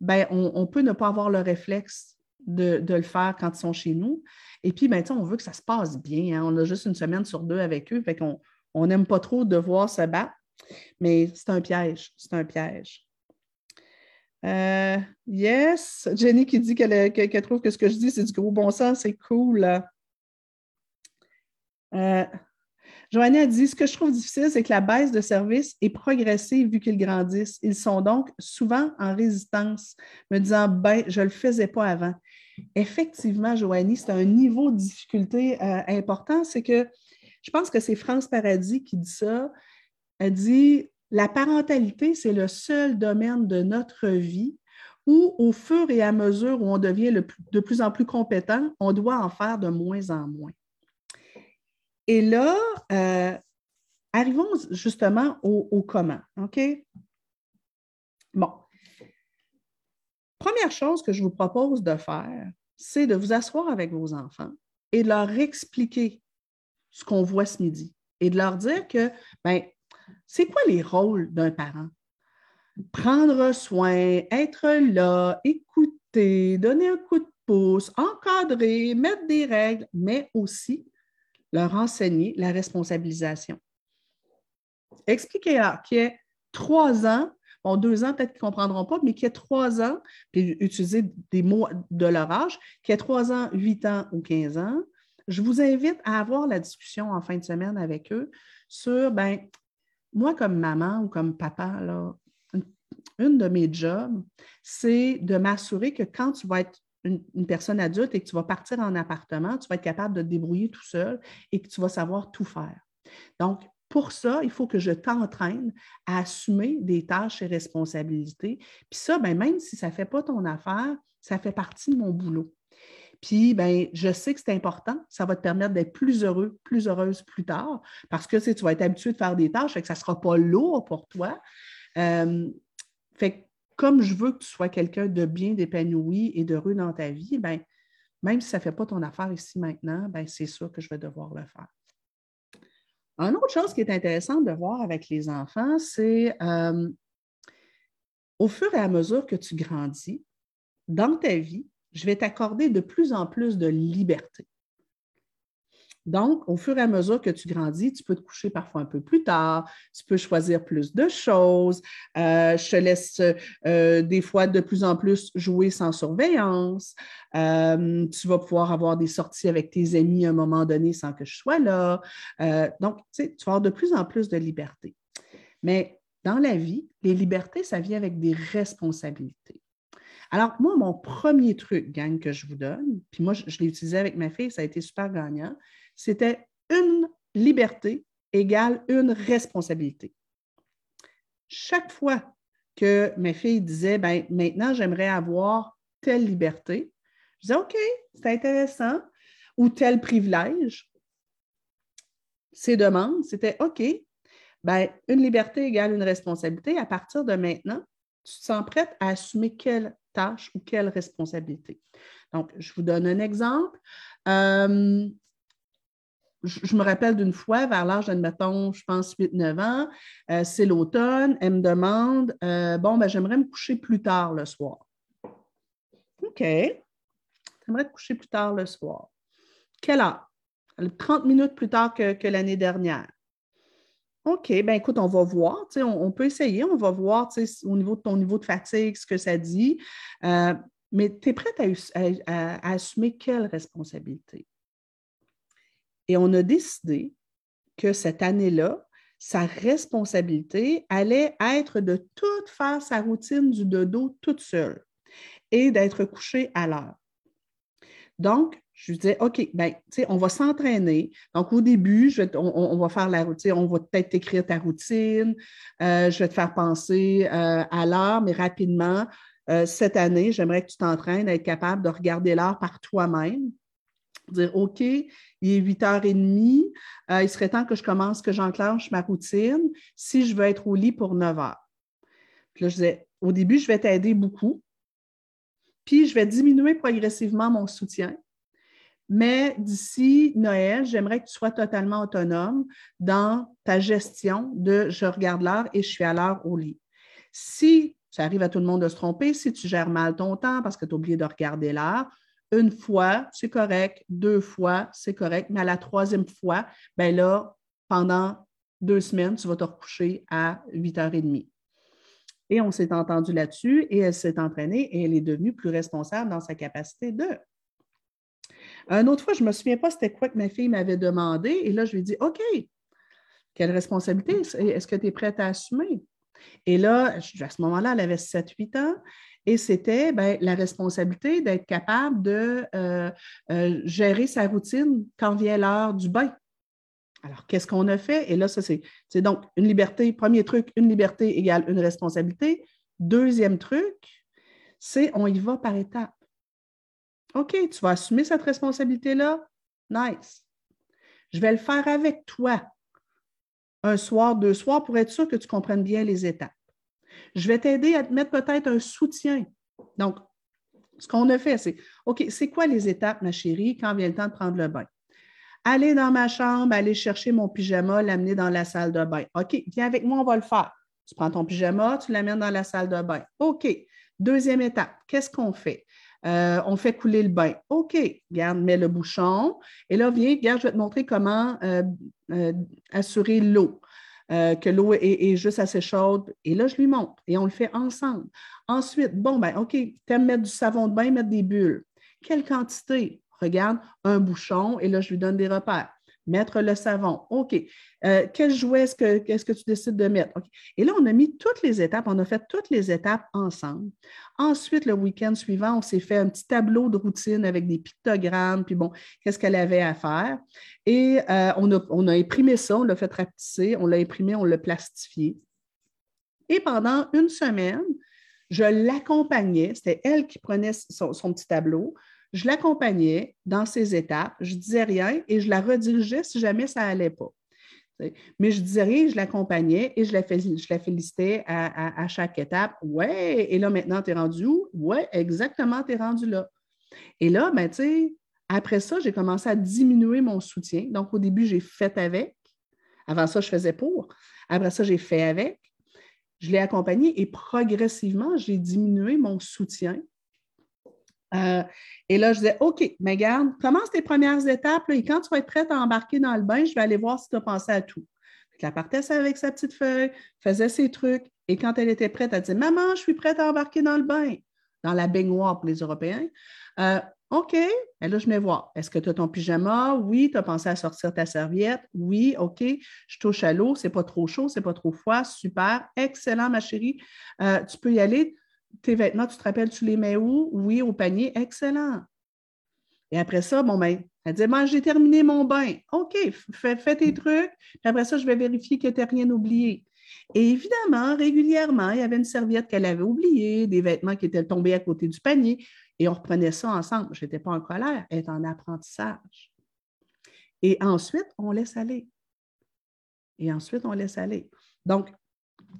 ben, on, peut ne pas avoir le réflexe de, le faire quand ils sont chez nous. Et puis, ben, on veut que ça se passe bien. Hein. On a juste une semaine sur deux avec eux, fait qu'on n'aime pas trop devoir se battre. Mais c'est un piège, c'est un piège. Euh, yes, Jenny qui dit qu'elle trouve que ce que je dis, c'est du gros bon sens, c'est cool. Euh, a dit Ce que je trouve difficile, c'est que la baisse de service est progressive vu qu'ils grandissent. Ils sont donc souvent en résistance, me disant Ben, je ne le faisais pas avant. Effectivement, Joanie, c'est un niveau de difficulté euh, important. C'est que je pense que c'est France Paradis qui dit ça. Elle dit la parentalité, c'est le seul domaine de notre vie où, au fur et à mesure où on devient de plus en plus compétent, on doit en faire de moins en moins. Et là, euh, arrivons justement au, comment. OK? Bon. Première chose que je vous propose de faire, c'est de vous asseoir avec vos enfants et de leur expliquer ce qu'on voit ce midi et de leur dire que, ben, c'est quoi les rôles d'un parent? Prendre soin, être là, écouter, donner un coup de pouce, encadrer, mettre des règles, mais aussi leur enseigner la responsabilisation. Expliquez-leur qu'il y a trois ans, bon, deux ans, peut-être qu'ils ne comprendront pas, mais qu'il y a trois ans, puis utiliser des mots de leur âge, qu'il y a trois ans, huit ans ou quinze ans, je vous invite à avoir la discussion en fin de semaine avec eux sur, ben, moi, comme maman ou comme papa, là, une, de mes jobs, c'est de m'assurer que quand tu vas être une, personne adulte et que tu vas partir en appartement, tu vas être capable de te débrouiller tout seul et que tu vas savoir tout faire. Donc, pour ça, il faut que je t'entraîne à assumer des tâches et responsabilités. Puis ça, ben, même si ça ne fait pas ton affaire, ça fait partie de mon boulot. Puis, ben, je sais que c'est important. Ça va te permettre d'être plus heureux, plus heureuse plus tard parce que tu vas être habitué de faire des tâches et que ça ne sera pas lourd pour toi. Euh, Fait comme je veux que tu sois quelqu'un de bien d'épanoui et d'heureux dans ta vie, ben, même si ça ne fait pas ton affaire ici maintenant, ben, c'est sûr que je vais devoir le faire. Une autre chose qui est intéressante de voir avec les enfants, c'est euh, au fur et à mesure que tu grandis, dans ta vie, je vais t'accorder de plus en plus de liberté. Donc, au fur et à mesure que tu grandis, tu peux te coucher parfois un peu plus tard, tu peux choisir plus de choses. Euh, je te laisse euh, des fois de plus en plus jouer sans surveillance. Euh, tu vas pouvoir avoir des sorties avec tes amis à un moment donné sans que je sois là. donc, tu, vas avoir de plus en plus de liberté. Mais dans la vie, les libertés, ça vient avec des responsabilités. Alors, moi, mon premier truc, gang, que je vous donne, puis moi, je, l'ai utilisé avec ma fille, ça a été super gagnant, c'était une liberté égale une responsabilité. Chaque fois que mes filles disaient, ben, maintenant, j'aimerais avoir telle liberté, je disais, OK, c'est intéressant, ou tel privilège. Ces demandes, c'était OK, ben, une liberté égale une responsabilité. À partir de maintenant, tu te sens prête à assumer quelle tâche ou quelle responsabilité. Donc, je vous donne un exemple. Euh, je, me rappelle d'une fois, vers l'âge d'admettons, je pense 8-9 ans, euh, c'est l'automne, elle me demande euh, Bon, ben, j'aimerais me coucher plus tard le soir. OK. J'aimerais te coucher plus tard le soir. Quelle heure? 30 minutes plus tard que, l'année dernière. OK, ben écoute, on va voir. On, on, peut essayer, on va voir au niveau de ton niveau de fatigue, ce que ça dit. Euh, mais tu es prête à assumer quelle responsabilité? Et on a décidé que cette année-là, sa responsabilité allait être de tout faire sa routine du dodo toute seule et d'être couchée à l'heure. Donc, je lui disais, OK, ben, on va s'entraîner. Donc, au début, on, va faire la routine, on va peut-être écrire ta routine, euh, je vais te faire penser euh, à l'heure, mais rapidement, euh, cette année, j'aimerais que tu t'entraînes à être capable de regarder l'heure par toi-même dire OK, il est 8h30, euh, il serait temps que je commence, que j'enclenche ma routine si je veux être au lit pour 9 h. Puis là, je disais, au début, je vais t'aider beaucoup, puis je vais diminuer progressivement mon soutien. Mais d'ici Noël, j'aimerais que tu sois totalement autonome dans ta gestion de je regarde l'heure et je suis à l'heure au lit. Si ça arrive à tout le monde de se tromper, si tu gères mal ton temps parce que tu as oublié de regarder l'heure, une fois, c'est correct. Deux fois, c'est correct. Mais à la troisième fois, ben là, pendant deux semaines, tu vas te recoucher à 8h30. Et on s'est entendu là-dessus et elle s'est entraînée et elle est devenue plus responsable dans sa capacité de. Une autre fois, je ne me souviens pas c'était quoi que ma fille m'avait demandé et là, je lui ai dit OK, quelle responsabilité? Est-ce que tu es prête à assumer? Et là, à ce moment-là, elle avait 7-8 ans et c'était ben, la responsabilité d'être capable de euh, euh, gérer sa routine quand vient l'heure du bain. Alors, qu'est-ce qu'on a fait? Et là, ça, c'est donc une liberté. Premier truc, une liberté égale une responsabilité. Deuxième truc, c'est on y va par étapes. OK, tu vas assumer cette responsabilité-là? Nice. Je vais le faire avec toi un soir, deux soirs pour être sûr que tu comprennes bien les étapes. Je vais t'aider à te mettre peut-être un soutien. Donc, ce qu'on a fait, c'est OK, c'est quoi les étapes, ma chérie, quand vient le temps de prendre le bain? Aller dans ma chambre, aller chercher mon pyjama, l'amener dans la salle de bain. OK, viens avec moi, on va le faire. Tu prends ton pyjama, tu l'amènes dans la salle de bain. OK. Deuxième étape, qu'est-ce qu'on fait? Euh, on fait couler le bain. OK, garde, mets le bouchon. Et là, viens, regarde, je vais te montrer comment euh, euh, assurer l'eau. Que l'eau est, juste assez chaude. Et là, je lui montre et on le fait ensemble. Ensuite, bon, ben, OK, tu aimes mettre du savon de bain, mettre des bulles. Quelle quantité? Regarde, un bouchon et là, je lui donne des repères mettre le savon. OK. Euh, quel jouet est-ce que, que tu décides de mettre? Et là, on a mis toutes les étapes, on a fait toutes les étapes ensemble. Ensuite, le week-end suivant, on s'est fait un petit tableau de routine avec des pictogrammes, puis bon, qu'est-ce qu'elle avait à faire? Et euh, on, a, on, a, imprimé ça, on l'a fait rapetisser, on l'a imprimé, on l'a plastifié. Et pendant une semaine, je l'accompagnais, c'était elle qui prenait son petit tableau, je l'accompagnais dans ses étapes, je ne disais rien et je la redirigeais si jamais ça n'allait pas. Mais je disais rien, je l'accompagnais et je la, félicitais à, chaque étape. Ouais, et là, maintenant, tu es rendu où? Ouais, exactement, tu es rendu là. Et là, ben, après ça, j'ai commencé à diminuer mon soutien. Donc, au début, j'ai fait avec. Avant ça, je faisais pour. Après ça, j'ai fait avec. Je l'ai accompagné et progressivement, j'ai diminué mon soutien. Euh, et là, je disais, OK, mais garde, commence tes premières étapes et quand tu vas être prête à embarquer dans le bain, je vais aller voir si tu as pensé à tout. Puis la partait avec sa petite feuille, faisait ses trucs et quand elle était prête, elle disait, Maman, je suis prête à embarquer dans le bain, dans la baignoire pour les Européens. Euh, OK. Et là, je vais voir. Est-ce que tu as ton pyjama? Oui. Tu as pensé à sortir ta serviette? Oui. OK. Je touche à l'eau. C'est pas trop chaud, c'est pas trop froid. Super. Excellent, ma chérie. Euh, tu peux y aller. Tes vêtements, tu te rappelles, tu les mets où? Oui, au panier. Excellent. Et après ça, bon, ben, elle dit, ben, j'ai terminé mon bain. OK, fais, tes trucs. Puis après ça, je vais vérifier que tu n'as rien oublié. Et évidemment, régulièrement, il y avait une serviette qu'elle avait oubliée, des vêtements qui étaient tombés à côté du panier. Et on reprenait ça ensemble. Je n'étais pas en colère, elle est en apprentissage. Et ensuite, on laisse aller. Et ensuite, on laisse aller. Donc,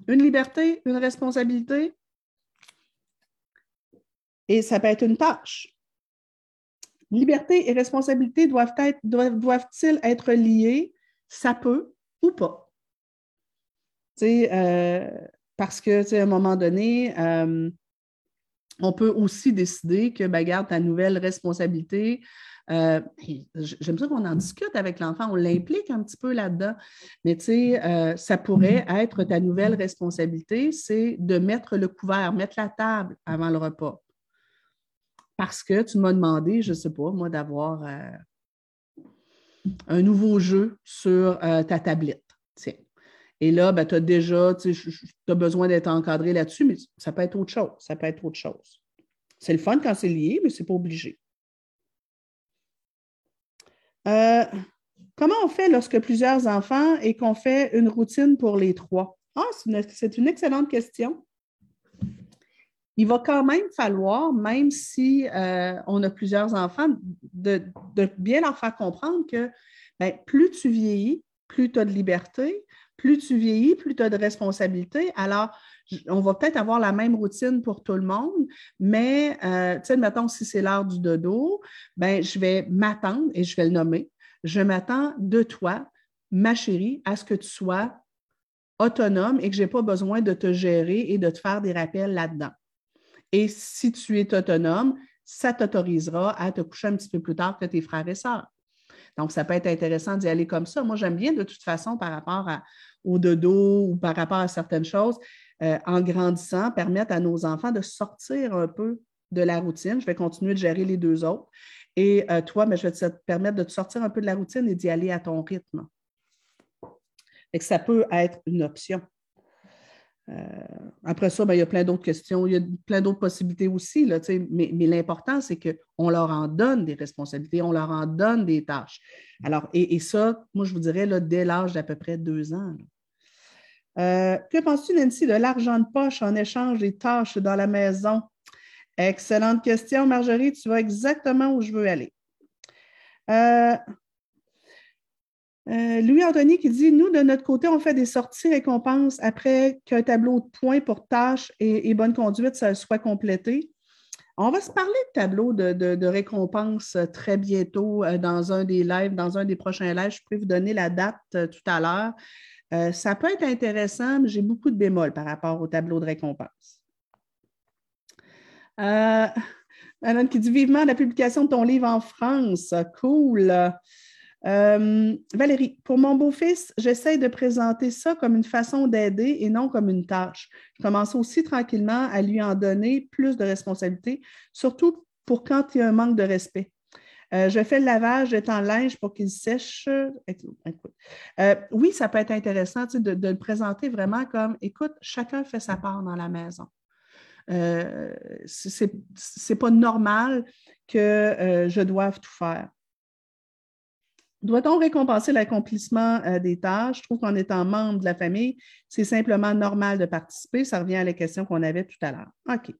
une liberté, une responsabilité, et ça peut être une tâche. Liberté et responsabilité doivent doivent-ils être liés? Ça peut ou pas. Euh, parce que, à un moment donné, euh, on peut aussi décider que, ben, ta nouvelle responsabilité. Euh, j'aime ça qu'on en discute avec l'enfant, on l'implique un petit peu là-dedans. Mais tu sais, ça pourrait être ta nouvelle responsabilité, c'est de mettre le couvert, mettre la table avant le repas. Parce que tu m'as demandé, je ne sais pas, moi, d'avoir euh, un nouveau jeu sur ta tablette. Et là, ben, tu as déjà, tu as besoin d'être encadré là-dessus, mais ça peut être autre chose. Ça peut être autre chose. C'est le fun quand c'est lié, mais ce n'est pas obligé. Euh, comment on fait lorsque plusieurs enfants et qu'on fait une routine pour les trois? Ah, c'est une, excellente question. Il va quand même falloir, même si euh, on a plusieurs enfants, de, bien leur faire comprendre que ben, plus tu vieillis, plus tu as de liberté, plus tu vieillis, plus tu as de responsabilités. Alors, on va peut-être avoir la même routine pour tout le monde, mais, euh, tu sais, mettons, si c'est l'heure du dodo, ben, je vais m'attendre, et je vais le nommer, je m'attends de toi, ma chérie, à ce que tu sois autonome et que je n'ai pas besoin de te gérer et de te faire des rappels là-dedans. Et si tu es autonome, ça t'autorisera à te coucher un petit peu plus tard que tes frères et sœurs. Donc, ça peut être intéressant d'y aller comme ça. Moi, j'aime bien de toute façon par rapport au dodo ou par rapport à certaines choses, euh, en grandissant, permettre à nos enfants de sortir un peu de la routine. Je vais continuer de gérer les deux autres. Et euh, toi, mais je vais te permettre de te sortir un peu de la routine et d'y aller à ton rythme. Et que ça peut être une option. Euh, après ça, ben, il y a plein d'autres questions, il y a plein d'autres possibilités aussi, là, mais, mais l'important, c'est qu'on leur en donne des responsabilités, on leur en donne des tâches. Alors, et, ça, moi, je vous dirais, là, dès l'âge d'à peu près deux ans. Euh, que penses-tu, Nancy, de l'argent de poche en échange des tâches dans la maison? Excellente question, Marjorie. Tu vas exactement où je veux aller. Euh, euh, Louis-Anthony qui dit Nous, de notre côté, on fait des sorties récompenses après qu'un tableau de points pour tâches et, bonne conduite soit complété. On va se parler de tableau de, récompenses très bientôt euh, dans un des lives, dans un des prochains lives. Je peux vous donner la date euh, tout à l'heure. ça peut être intéressant, mais j'ai beaucoup de bémols par rapport au tableau de récompense. Madame qui dit vivement la publication de ton livre en France. Cool. Euh, Valérie, pour mon beau-fils, j'essaie de présenter ça comme une façon d'aider et non comme une tâche. Je commence aussi tranquillement à lui en donner plus de responsabilités, surtout pour quand il y a un manque de respect. Euh, je fais le lavage de temps linge pour qu'il sèche. Euh, oui, ça peut être intéressant de, de, le présenter vraiment comme écoute, chacun fait sa part dans la maison. Ce n'est pas normal que je doive tout faire. Doit-on récompenser l'accomplissement euh, des tâches? Je trouve qu'en étant membre de la famille, c'est simplement normal de participer. Ça revient à la question qu'on avait tout à l'heure. OK.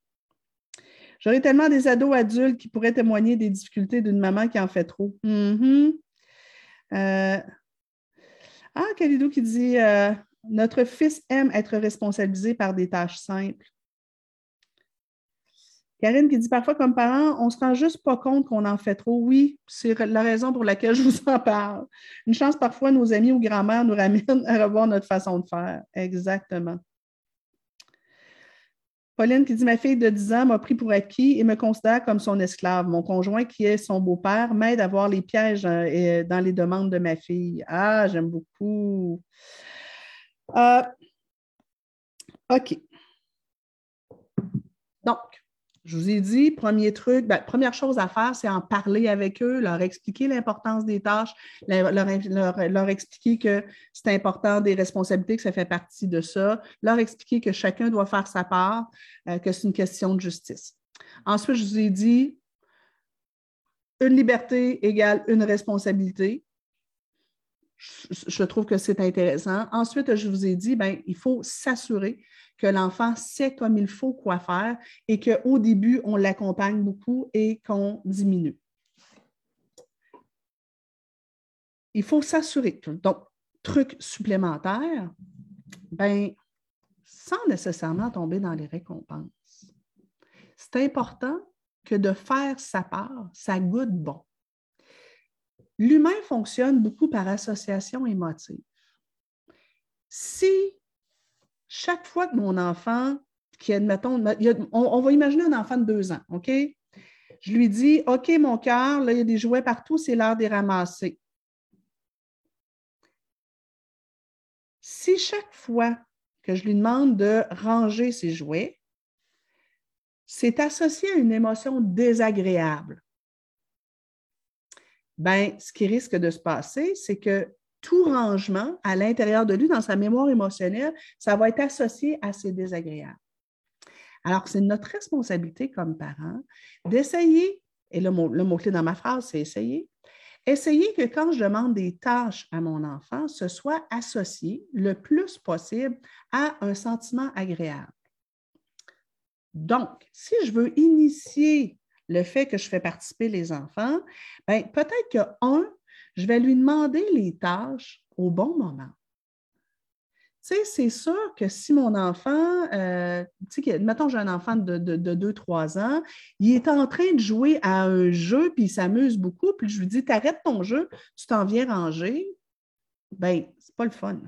J'aurais tellement des ados adultes qui pourraient témoigner des difficultés d'une maman qui en fait trop. Mm-hmm. Euh, Ah, Kalidou qui dit Notre fils aime être responsabilisé par des tâches simples. Karine qui dit parfois, comme parent, on ne se rend juste pas compte qu'on en fait trop. Oui, c'est la raison pour laquelle je vous en parle. Une chance, parfois, nos amis ou grand-mères nous ramènent à revoir notre façon de faire. Exactement. Pauline qui dit Ma fille de 10 ans m'a pris pour acquis et me considère comme son esclave. Mon conjoint, qui est son beau-père, m'aide à voir les pièges euh, dans les demandes de ma fille. Ah, j'aime beaucoup. Euh, OK. Donc, je vous ai dit, premier truc, ben, première chose à faire, c'est en parler avec eux, leur expliquer l'importance des tâches, leur, expliquer que c'est important des responsabilités, que ça fait partie de ça, leur expliquer que chacun doit faire sa part, euh, que c'est une question de justice. Ensuite, je vous ai dit, une liberté égale une responsabilité. Je, trouve que c'est intéressant. Ensuite, je vous ai dit, ben, il faut s'assurer que l'enfant sait comme il faut quoi faire et qu'au début, on l'accompagne beaucoup et qu'on diminue. Il faut s'assurer. Donc, truc supplémentaire, ben, sans nécessairement tomber dans les récompenses. C'est important que de faire sa part, ça goûte bon. L'humain fonctionne beaucoup par association émotive. Si chaque fois que mon enfant, qui admettons, on, va imaginer un enfant de deux ans, OK? Je lui dis, OK, mon cœur, là, il y a des jouets partout, c'est l'heure de les ramasser. Si chaque fois que je lui demande de ranger ses jouets, c'est associé à une émotion désagréable. Ben, ce qui risque de se passer, c'est que tout rangement à l'intérieur de lui, dans sa mémoire émotionnelle, ça va être associé à ces désagréables. Alors, c'est notre responsabilité comme parents d'essayer, et le mot-clé dans ma phrase, c'est essayer, essayer que quand je demande des tâches à mon enfant, ce soit associé le plus possible à un sentiment agréable. Donc, si je veux initier le fait que je fais participer les enfants, ben, peut-être que, un, je vais lui demander les tâches au bon moment. Tu sais, c'est sûr que si mon enfant, euh, tu sais, mettons, j'ai un enfant de, de, 2-3 ans, il est en train de jouer à un jeu, puis il s'amuse beaucoup, puis je lui dis, t'arrêtes ton jeu, tu t'en viens ranger, bien, c'est pas le fun.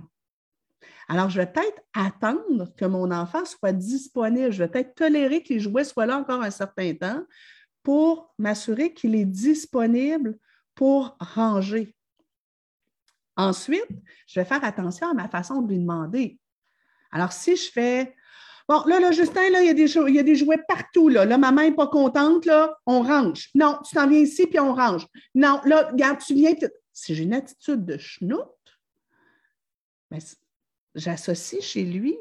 Alors, je vais peut-être attendre que mon enfant soit disponible. Je vais peut-être tolérer que les jouets soient là encore un certain temps pour m'assurer qu'il est disponible pour ranger. Ensuite, je vais faire attention à ma façon de lui demander. Alors, si je fais Bon, là, là, Justin, là, il y a des, il y a des jouets partout. Là. là, ma main n'est pas contente, là, on range. Non, tu t'en viens ici, puis on range. Non, là, regarde, tu viens. Si j'ai une attitude de schnout, ben, j'associe chez lui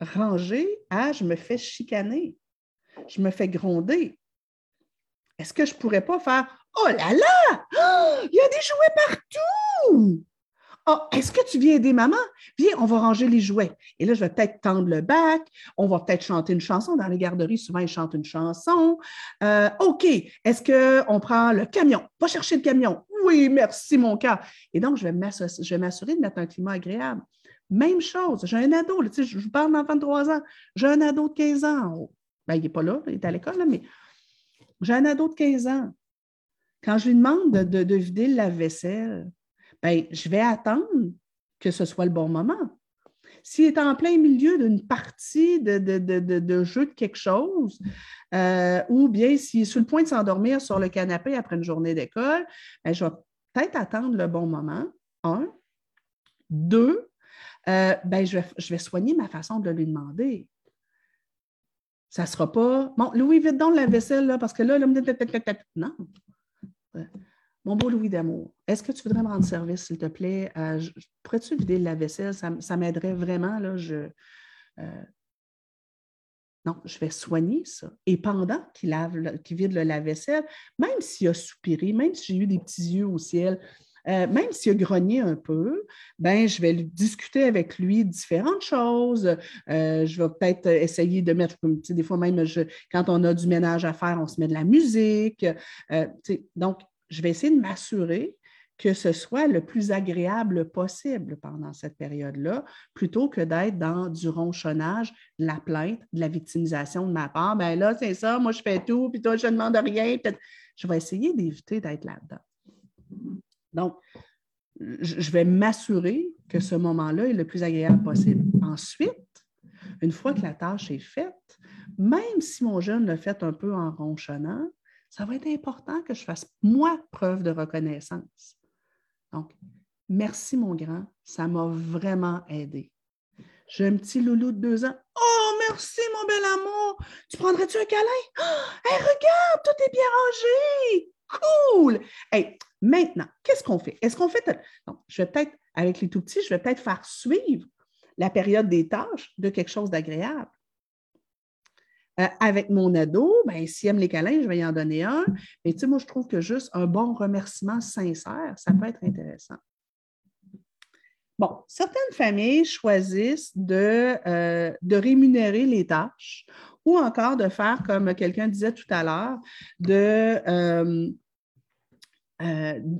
ranger à je me fais chicaner, je me fais gronder. Est-ce que je pourrais pas faire Oh là là! [GASPS] Il y a des jouets partout! Oh, est-ce que tu viens aider maman? Viens, on va ranger les jouets. Et là, je vais peut-être tendre le bac. On va peut-être chanter une chanson. Dans les garderies, souvent, ils chantent une chanson. Euh, OK. Est-ce qu'on prend le camion? Va chercher le camion. Oui, merci, mon cœur. Et donc, je vais m'assurer de mettre un climat agréable. Même chose. J'ai un ado. je vous parle d'enfant de 3 ans. J'ai un ado de 15 ans. Ben, il n'est pas là, il est à l'école, mais j'ai un ado de 15 ans. Quand je lui demande de, vider la vaisselle, ben, je vais attendre que ce soit le bon moment. S'il est en plein milieu d'une partie de, jeu de quelque chose, euh, ou bien s'il est sur le point de s'endormir sur le canapé après une journée d'école, ben, je vais peut-être attendre le bon moment. Un. Deux, euh, ben, je vais soigner ma façon de lui demander. Ça ne sera pas. Bon, Louis, vite donc la vaisselle, là, parce que là, là non. Mon beau Louis d'amour, est-ce que tu voudrais me rendre service, s'il te plaît? Euh, pourrais-tu vider la vaisselle? Ça, m'aiderait vraiment. Là, euh, non, je vais soigner ça. Et pendant qu'il vide le lave-vaisselle, même s'il a soupiré, même si j'ai eu des petits yeux au ciel, euh, même s'il a grogné un peu, ben, je vais discuter avec lui différentes choses. je vais peut-être essayer de mettre, des fois même, quand on a du ménage à faire, on se met de la musique. donc, je vais essayer de m'assurer que ce soit le plus agréable possible pendant cette période-là, plutôt que d'être dans du ronchonnage, de la plainte, de la victimisation de ma part. Ben là, c'est ça, moi je fais tout, puis toi, je ne demande rien. Je vais essayer d'éviter d'être là-dedans. Donc, je vais m'assurer que ce moment-là est le plus agréable possible. Ensuite, une fois que la tâche est faite, même si mon jeune le fait un peu en ronchonnant, ça va être important que je fasse, moi, preuve de reconnaissance. Donc, merci, mon grand, ça m'a vraiment aidé. J'ai un petit loulou de deux ans. Oh, merci, mon bel amour. Tu prendrais-tu un câlin? Oh, regarde, tout est bien rangé. Cool. Maintenant, qu'est-ce qu'on fait? Est-ce qu'on fait. Je vais peut-être, avec les tout petits, je vais peut-être faire suivre la période des tâches de quelque chose d'agréable. Euh, avec mon ado, ben, s'il aime les câlins, je vais y en donner un. Mais tu sais, moi, je trouve que juste un bon remerciement sincère, ça peut être intéressant. Bon, certaines familles choisissent de, euh, de rémunérer les tâches ou encore de faire, comme quelqu'un disait tout à l'heure, de, euh,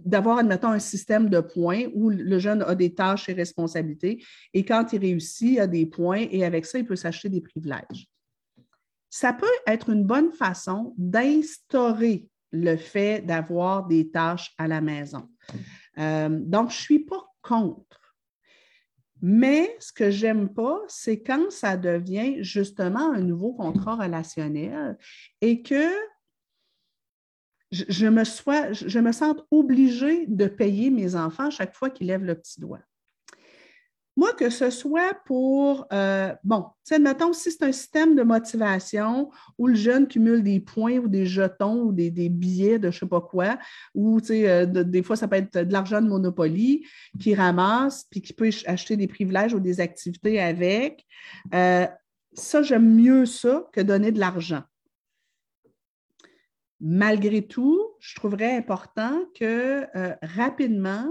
d'avoir, admettons, un système de points où le jeune a des tâches et responsabilités et quand il réussit, il a des points et avec ça, il peut s'acheter des privilèges ça peut être une bonne façon d'instaurer le fait d'avoir des tâches à la maison. Euh, donc, je ne suis pas contre. Mais ce que j'aime pas, c'est quand ça devient justement un nouveau contrat relationnel et que je, me, sois, je me sente obligée de payer mes enfants chaque fois qu'ils lèvent le petit doigt. Moi, que ce soit pour, euh, bon, admettons, si c'est un système de motivation où le jeune cumule des points ou des jetons ou des, billets de je ne sais pas quoi, ou euh, des fois, ça peut être de l'argent de Monopoly qui ramasse puis qui peut acheter des privilèges ou des activités avec. Euh, ça, j'aime mieux ça que donner de l'argent. Malgré tout, je trouverais important que rapidement,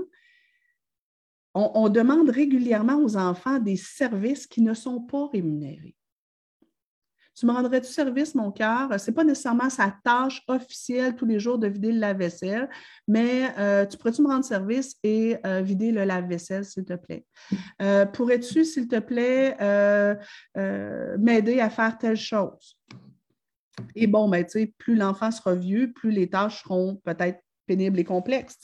on, demande régulièrement aux enfants des services qui ne sont pas rémunérés. Tu me rendrais-tu service, mon cœur? Ce n'est pas nécessairement sa tâche officielle tous les jours de vider le lave-vaisselle, mais euh, tu pourrais-tu me rendre service et euh, vider le lave-vaisselle, s'il te plaît? Euh, pourrais-tu, s'il te plaît, m'aider à faire telle chose? Et bon, ben, plus l'enfant sera vieux, plus les tâches seront peut-être pénibles et complexes.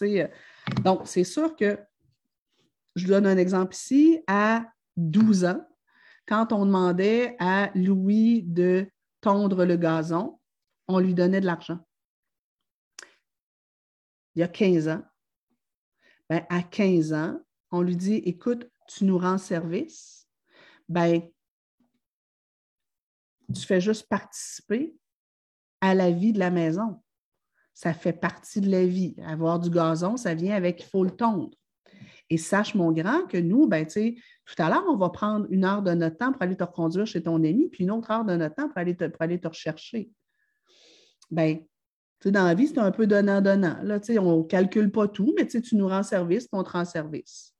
Donc, c'est sûr que je donne un exemple ici, à 12 ans, quand on demandait à Louis de tondre le gazon, on lui donnait de l'argent. Il y a 15 ans, ben, à 15 ans, on lui dit, écoute, tu nous rends service, ben, tu fais juste participer à la vie de la maison. Ça fait partie de la vie. Avoir du gazon, ça vient avec, il faut le tondre. Et sache, mon grand, que nous, ben, tout à l'heure, on va prendre une heure de notre temps pour aller te reconduire chez ton ami, puis une autre heure de notre temps pour aller te, pour aller te rechercher. Ben, dans la vie, c'est un peu donnant-donnant. on ne calcule pas tout, mais tu nous rends service, puis on te rend service.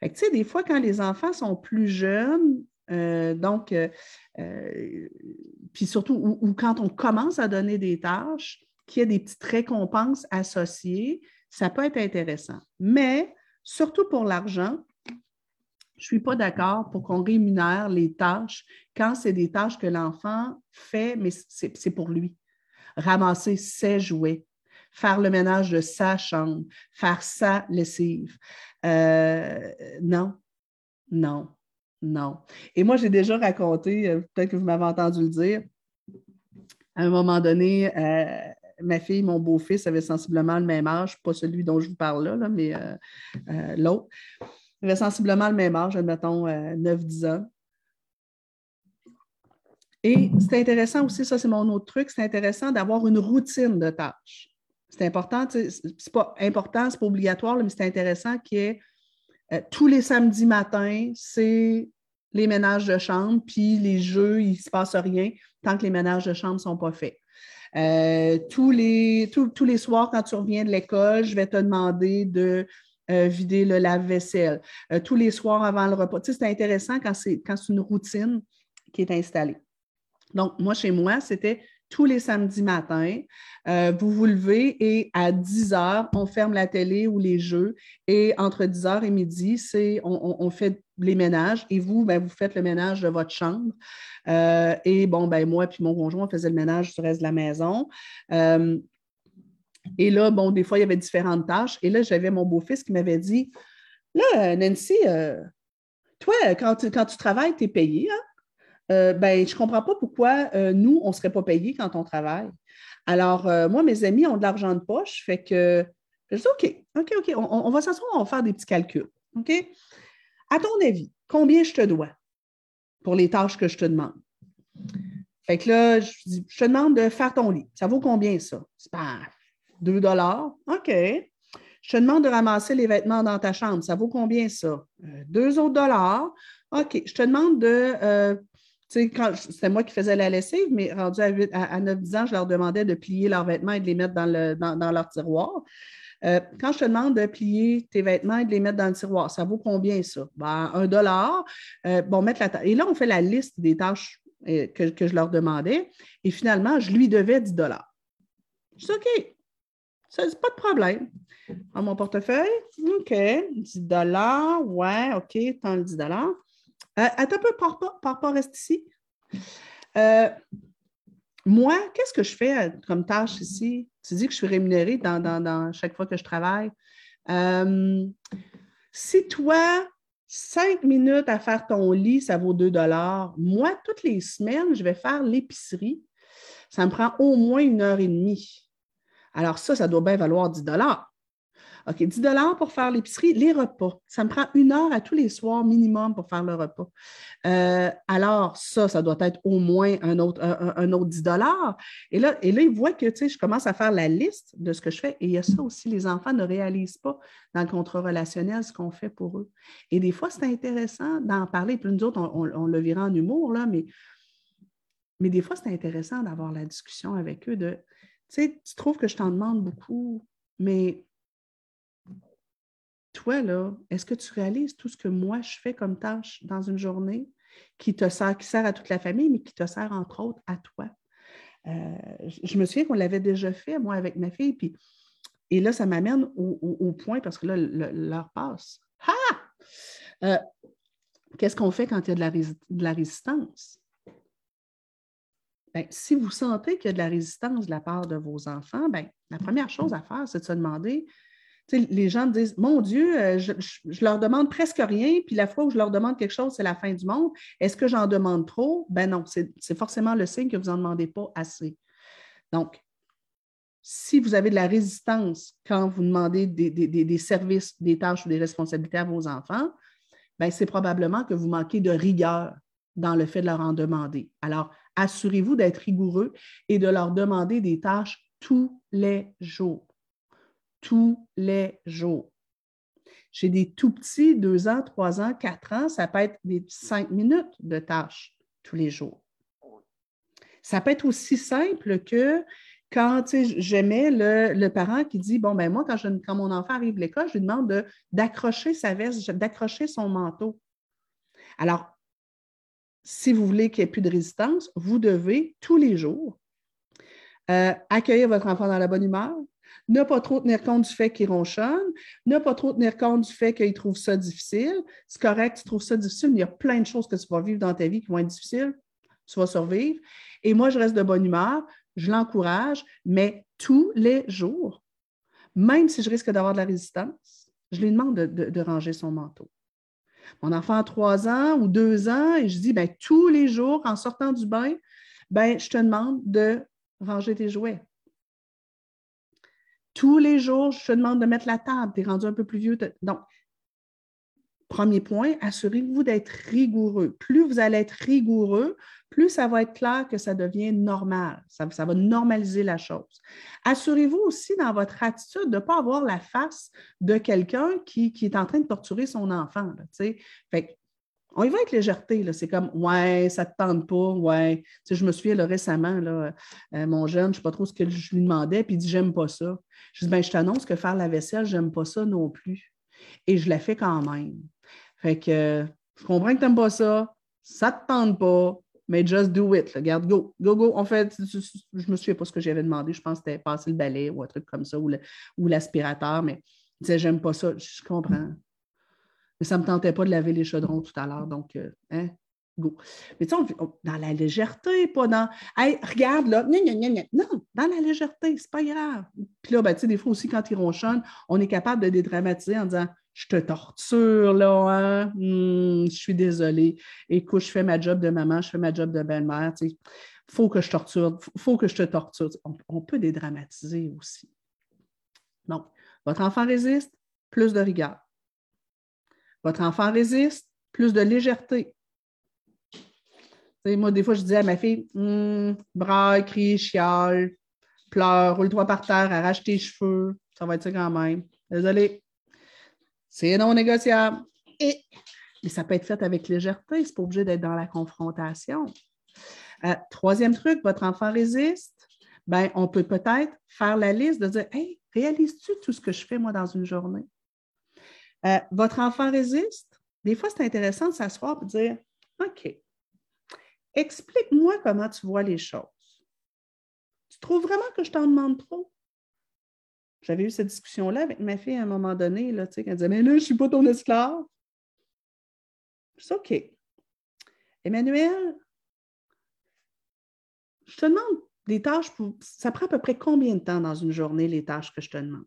Fait des fois, quand les enfants sont plus jeunes, euh, donc, euh, euh, puis surtout, ou, quand on commence à donner des tâches, qu'il y a des petites récompenses associées, ça peut être intéressant. Mais surtout pour l'argent, je ne suis pas d'accord pour qu'on rémunère les tâches quand c'est des tâches que l'enfant fait, mais c'est pour lui. Ramasser ses jouets, faire le ménage de sa chambre, faire sa lessive. Euh, non, non, non. Et moi, j'ai déjà raconté, euh, peut-être que vous m'avez entendu le dire, à un moment donné, euh, ma fille, mon beau-fils avaient sensiblement le même âge, pas celui dont je vous parle là, mais euh, euh, l'autre. Ils avaient sensiblement le même âge, admettons 9-10 euh, ans. Et c'est intéressant aussi, ça c'est mon autre truc, c'est intéressant d'avoir une routine de tâches. C'est important, c'est pas important, c'est pas obligatoire, mais c'est intéressant qu'il y tous les samedis matins, c'est les ménages de chambre, puis les jeux, il ne se passe rien tant que les ménages de chambre ne sont pas faits. Euh, tous, les, tous, les soirs, quand tu reviens de l'école, je vais te demander de euh, vider le lave-vaisselle. Euh, tous les soirs avant le repas. Tu sais, c'est intéressant quand c'est, quand c'est une routine qui est installée. Donc, moi, chez moi, c'était tous les samedis matins. Euh, vous vous levez et à 10 heures, on ferme la télé ou les jeux. Et entre 10 heures et midi, c'est, on, fait les ménages et vous, ben, vous faites le ménage de votre chambre. Euh, et bon, ben, moi puis mon conjoint, on faisait le ménage du reste de la maison. Euh, et là, bon, des fois, il y avait différentes tâches. Et là, j'avais mon beau-fils qui m'avait dit Là, Nancy, toi, quand tu, quand tu travailles, tu es payé. Hein? Ben, je ne comprends pas pourquoi nous, on ne serait pas payé quand on travaille. Alors, euh, moi, mes amis ont de l'argent de poche, fait que je dis OK, OK, OK, on, va s'asseoir, on va faire des petits calculs. OK? À ton avis, combien je te dois pour les tâches que je te demande? Fait que là, je, je te demande de faire ton lit. Ça vaut combien ça? C'est pas 2 dollars. OK. Je te demande de ramasser les vêtements dans ta chambre. Ça vaut combien ça? 2 euh, autres dollars. OK. Je te demande de euh, c'était moi qui faisais la lessive, mais rendu à, à, 9-10 ans, je leur demandais de plier leurs vêtements et de les mettre dans, le, dans, leur tiroir. Euh, quand je te demande de plier tes vêtements et de les mettre dans le tiroir, ça vaut combien ça? Ben, un dollar. Euh, bon, mettre la Et là, on fait la liste des tâches euh, que, je leur demandais. Et finalement, je lui devais 10 dollars. Je dis OK, ça, c'est pas de problème. Dans mon portefeuille, OK, 10 dollars, ouais, OK, tant le 10 dollars. Euh, attends un peu, par pas, reste ici. Euh, moi, qu'est-ce que je fais euh, comme tâche ici? Tu dis que je suis rémunérée dans, chaque fois que je travaille. si toi, cinq minutes à faire ton lit, ça vaut 2 dollars. Moi, toutes les semaines, je vais faire l'épicerie. Ça me prend au moins une heure et demie. Alors ça, ça doit bien valoir 10 dollars. OK, 10 pour faire l'épicerie, les repas. Ça me prend une heure à tous les soirs minimum pour faire le repas. Euh, alors, ça, ça doit être au moins un autre, un, autre 10 Et là, et là, ils voient que je commence à faire la liste de ce que je fais. Et il y a ça aussi, les enfants ne réalisent pas dans le contrat relationnel ce qu'on fait pour eux. Et des fois, c'est intéressant d'en parler. Puis nous autres, on, le verra en humour, là, mais, mais des fois, c'est intéressant d'avoir la discussion avec eux de, tu sais, tu trouves que je t'en demande beaucoup, mais toi, là, est-ce que tu réalises tout ce que moi, je fais comme tâche dans une journée qui te sert, à toute la famille, mais qui te sert, entre autres, à toi? Euh, je me souviens qu'on l'avait déjà fait, moi, avec ma fille, puis, et là, ça m'amène au, point, parce que là, l'heure passe. Ha! Euh, qu'est-ce qu'on fait quand il y a de la, résistance? Ben, si vous sentez qu'il y a de la résistance de la part de vos enfants, ben, la première chose à faire, c'est de se demander les gens disent Mon Dieu, euh, je, leur demande presque rien, puis la fois où je leur demande quelque chose, c'est la fin du monde. Est-ce que j'en demande trop? Ben non, c'est forcément le signe que vous n'en demandez pas assez. Donc, si vous avez de la résistance quand vous demandez des, services, des tâches ou des responsabilités à vos enfants, ben c'est probablement que vous manquez de rigueur dans le fait de leur en demander. Alors, assurez-vous d'être rigoureux et de leur demander des tâches tous les jours tous les jours. Chez des tout petits, deux ans, trois ans, quatre ans, ça peut être des cinq minutes de tâches tous les jours. Ça peut être aussi simple que quand j'aimais le, le, parent qui dit Bon, ben moi, quand mon enfant arrive à l'école, je lui demande d'accrocher sa veste, d'accrocher son manteau. Alors, si vous voulez qu'il n'y ait plus de résistance, vous devez tous les jours euh, accueillir votre enfant dans la bonne humeur, ne pas trop tenir compte du fait qu'il ronchonne, ne pas trop tenir compte du fait qu'il trouve ça difficile. C'est correct, tu trouves ça difficile, mais il y a plein de choses que tu vas vivre dans ta vie qui vont être difficiles. Tu vas survivre. Et moi, je reste de bonne humeur, je l'encourage, mais tous les jours, même si je risque d'avoir de la résistance, je lui demande de, ranger son manteau. Mon enfant a trois ans ou deux ans, et je dis, ben, tous les jours, en sortant du bain, ben, je te demande de ranger tes jouets. Tous les jours, je te demande de mettre la table. Tu es rendu un peu plus vieux. Donc, premier point, assurez-vous d'être rigoureux. Plus vous allez être rigoureux, plus ça va être clair que ça devient normal. Ça, va normaliser la chose. Assurez-vous aussi dans votre attitude de ne pas avoir la face de quelqu'un qui, est en train de torturer son enfant. On y va avec légèreté. C'est comme Ouais, ça ne te tente pas, ouais. je me souviens récemment, là, euh, mon jeune, je ne sais pas trop ce que je lui demandais, puis il dit J'aime pas ça. Je dis ben, Je t'annonce que faire la vaisselle, j'aime pas ça non plus. Et je la fais quand même. Fait que je comprends que tu n'aimes pas ça, ça ne te tente pas, mais just do it. Regarde, go, go, go. En fait, je me souviens pas ce que j'avais demandé. Je pense que c'était passer le balai ou un truc comme ça, ou l'aspirateur, mais je disais, j'aime pas ça. Je comprends. Mais ça ne me tentait pas de laver les chaudrons tout à l'heure, donc, euh, hein, go. Mais tu sais, dans la légèreté, pas dans, hey, regarde là, non, dans la légèreté, c'est pas grave. Puis là, ben, tu sais, des fois aussi, quand ils ronchonnent, on est capable de dédramatiser en disant, je te torture, là, hein? Hmm, je suis désolée. Écoute, je fais ma job de maman, je fais ma job de belle-mère, tu sais. Faut que je torture, faut que je te torture. On, peut dédramatiser aussi. Donc, votre enfant résiste, plus de rigueur. Votre enfant résiste, plus de légèreté. moi, des fois, je disais à ma fille, hmm, braille, crie, chiale, pleure, roule-toi par terre, arrache tes cheveux. Ça va être ça quand même. Désolée. C'est non négociable. Et, mais ça peut être fait avec légèreté, c'est pas obligé d'être dans la confrontation. Euh, troisième truc, votre enfant résiste. Ben, on peut peut-être faire la liste de dire Hey, réalises-tu tout ce que je fais moi dans une journée? Euh, votre enfant résiste? Des fois, c'est intéressant de s'asseoir et de dire OK, explique-moi comment tu vois les choses. Tu trouves vraiment que je t'en demande trop? J'avais eu cette discussion-là avec ma fille à un moment donné, là, elle disait Mais là, je ne suis pas ton esclave. C'est OK. Emmanuel, je te demande des tâches, ça prend à peu près combien de temps dans une journée, les tâches que je te demande?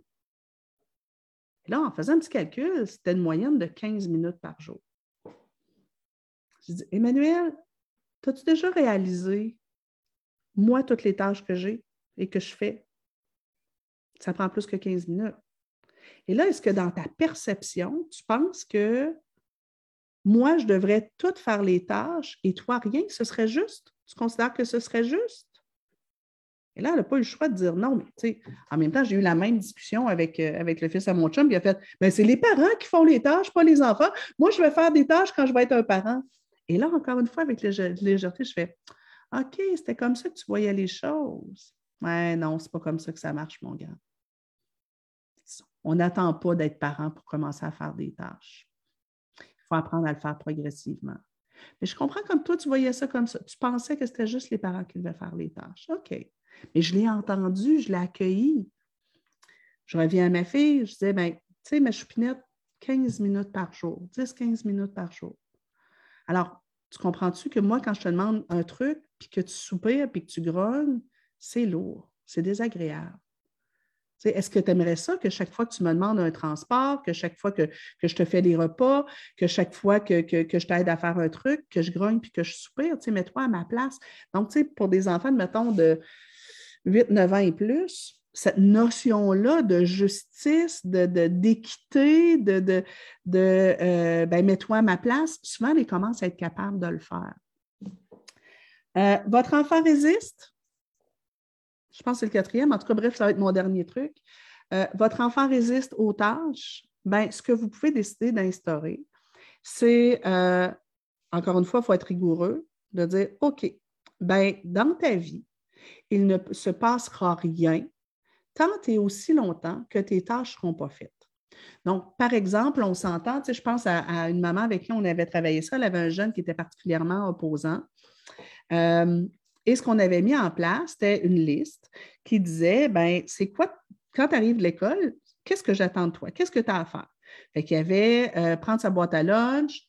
Et là, en faisant un petit calcul, c'était une moyenne de 15 minutes par jour. Je dis, Emmanuel, as-tu déjà réalisé, moi, toutes les tâches que j'ai et que je fais? Ça prend plus que 15 minutes. Et là, est-ce que dans ta perception, tu penses que moi, je devrais tout faire les tâches et toi, rien, ce serait juste? Tu considères que ce serait juste? Et là, elle n'a pas eu le choix de dire non, mais tu sais, en même temps, j'ai eu la même discussion avec, euh, avec le fils à mon chum, il a fait ben, c'est les parents qui font les tâches, pas les enfants. Moi, je vais faire des tâches quand je vais être un parent. Et là, encore une fois, avec légèreté, je fais OK, c'était comme ça que tu voyais les choses. Ouais, non, c'est pas comme ça que ça marche, mon gars. On n'attend pas d'être parent pour commencer à faire des tâches. Il faut apprendre à le faire progressivement. Mais je comprends comme toi, tu voyais ça comme ça. Tu pensais que c'était juste les parents qui devaient faire les tâches. OK. Mais je l'ai entendu, je l'ai accueilli. Je reviens à ma fille, je disais, ben, tu sais, ma choupinette, 15 minutes par jour, 10-15 minutes par jour. Alors, tu comprends-tu que moi, quand je te demande un truc, puis que tu soupires, puis que tu grognes, c'est lourd, c'est désagréable. Est-ce que tu aimerais ça que chaque fois que tu me demandes un transport, que chaque fois que, je te fais des repas, que chaque fois que, je t'aide à faire un truc, que je grogne puis que je soupire, mets-toi à ma place. Donc, pour des enfants, mettons, de 8, 9 ans et plus, cette notion-là de justice, d'équité, de, de, de, euh, ben, mets-toi à ma place, souvent, ils commencent à être capables de le faire. Euh, votre enfant résiste? Je pense que c'est le quatrième. En tout cas, bref, ça va être mon dernier truc. Euh, votre enfant résiste aux tâches? Ben, ce que vous pouvez décider d'instaurer, c'est, encore une fois, il faut être rigoureux, de dire, OK, ben, dans ta vie, il ne se passera rien tant et aussi longtemps que tes tâches ne seront pas faites. Donc, par exemple, on s'entend, je pense à, une maman avec qui on avait travaillé ça, elle avait un jeune qui était particulièrement opposant. Euh, et ce qu'on avait mis en place, c'était une liste qui disait, ben, c'est quoi, quand tu arrives de l'école, qu'est-ce que j'attends de toi? Qu'est-ce que tu as à faire? Fait qu'il y avait euh, prendre sa boîte à lunch,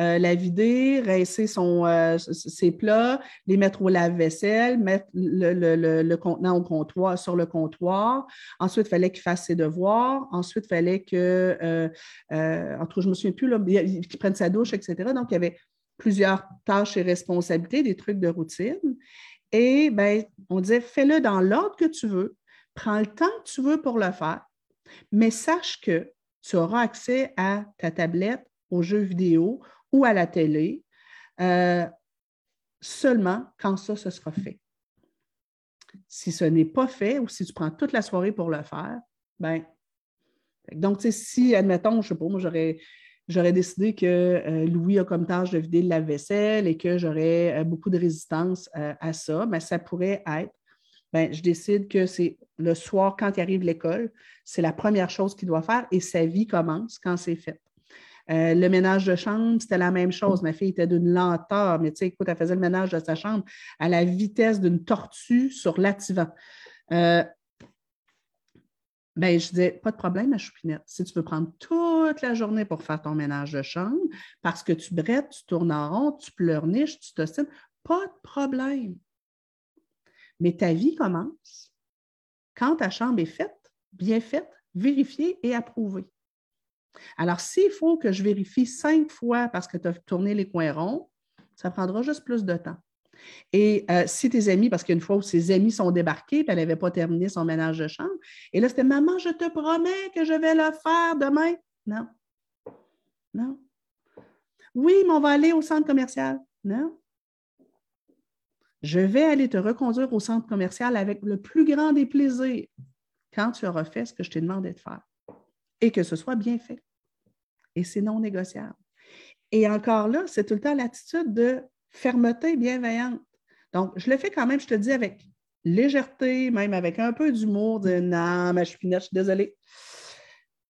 euh, la vider, rincer son, euh, ses plats, les mettre au lave-vaisselle, mettre le, contenant au comptoir, sur le comptoir. Ensuite, il fallait qu'il fasse ses devoirs. Ensuite, il fallait que, en tout cas, je ne me souviens plus, qu'il prenne sa douche, etc. Donc, il y avait plusieurs tâches et responsabilités, des trucs de routine. Et ben, on disait, fais-le dans l'ordre que tu veux, prends le temps que tu veux pour le faire, mais sache que tu auras accès à ta tablette, aux jeux vidéo ou à la télé euh, seulement quand ça, ce sera fait. Si ce n'est pas fait ou si tu prends toute la soirée pour le faire, ben, donc, si, admettons, je ne sais pas, moi, j'aurais j'aurais décidé que euh, Louis a comme tâche de vider la vaisselle et que j'aurais euh, beaucoup de résistance à ça, mais ça pourrait être, ben, je décide que c'est le soir, quand il arrive l'école, c'est la première chose qu'il doit faire et sa vie commence quand c'est fait. Euh, le ménage de chambre, c'était la même chose. Ma fille était d'une lenteur, mais tu sais, écoute, elle faisait le ménage de sa chambre à la vitesse d'une tortue sur l'attivant. Euh, ben, je disais, pas de problème, ma choupinette. Si tu veux prendre toute la journée pour faire ton ménage de chambre, parce que tu brettes, tu tournes en rond, tu pleurniches, tu t'ostines, pas de problème. Mais ta vie commence quand ta chambre est faite, bien faite, vérifiée et approuvée. Alors, s'il faut que je vérifie cinq fois parce que tu as tourné les coins ronds, ça prendra juste plus de temps. Et euh, si tes amis, parce qu'une fois ses amis sont débarqués, elle n'avait pas terminé son ménage de chambre, et là, c'était Maman, je te promets que je vais le faire demain. Non. Non. Oui, mais on va aller au centre commercial. Non. Je vais aller te reconduire au centre commercial avec le plus grand des plaisirs quand tu auras fait ce que je t'ai demandé de faire et que ce soit bien fait. Et c'est non négociable. Et encore là, c'est tout le temps l'attitude de fermeté bienveillante. Donc, je le fais quand même, je te dis, avec légèreté, même avec un peu d'humour, de non, ma chupinette, je suis désolée.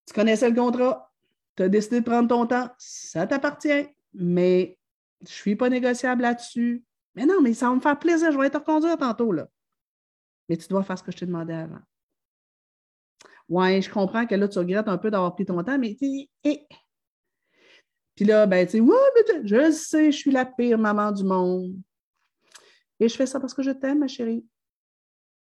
Tu connaissais le contrat, tu as décidé de prendre ton temps, ça t'appartient, mais je ne suis pas négociable là-dessus. Mais non, mais ça va me faire plaisir, je vais te reconduire tantôt, là. Mais tu dois faire ce que je t'ai demandé avant. Ouais, je comprends que là, tu regrettes un peu d'avoir pris ton temps, mais eh. Puis là, ben, tu sais, je sais, je suis la pire maman du monde. Et je fais ça parce que je t'aime, ma chérie.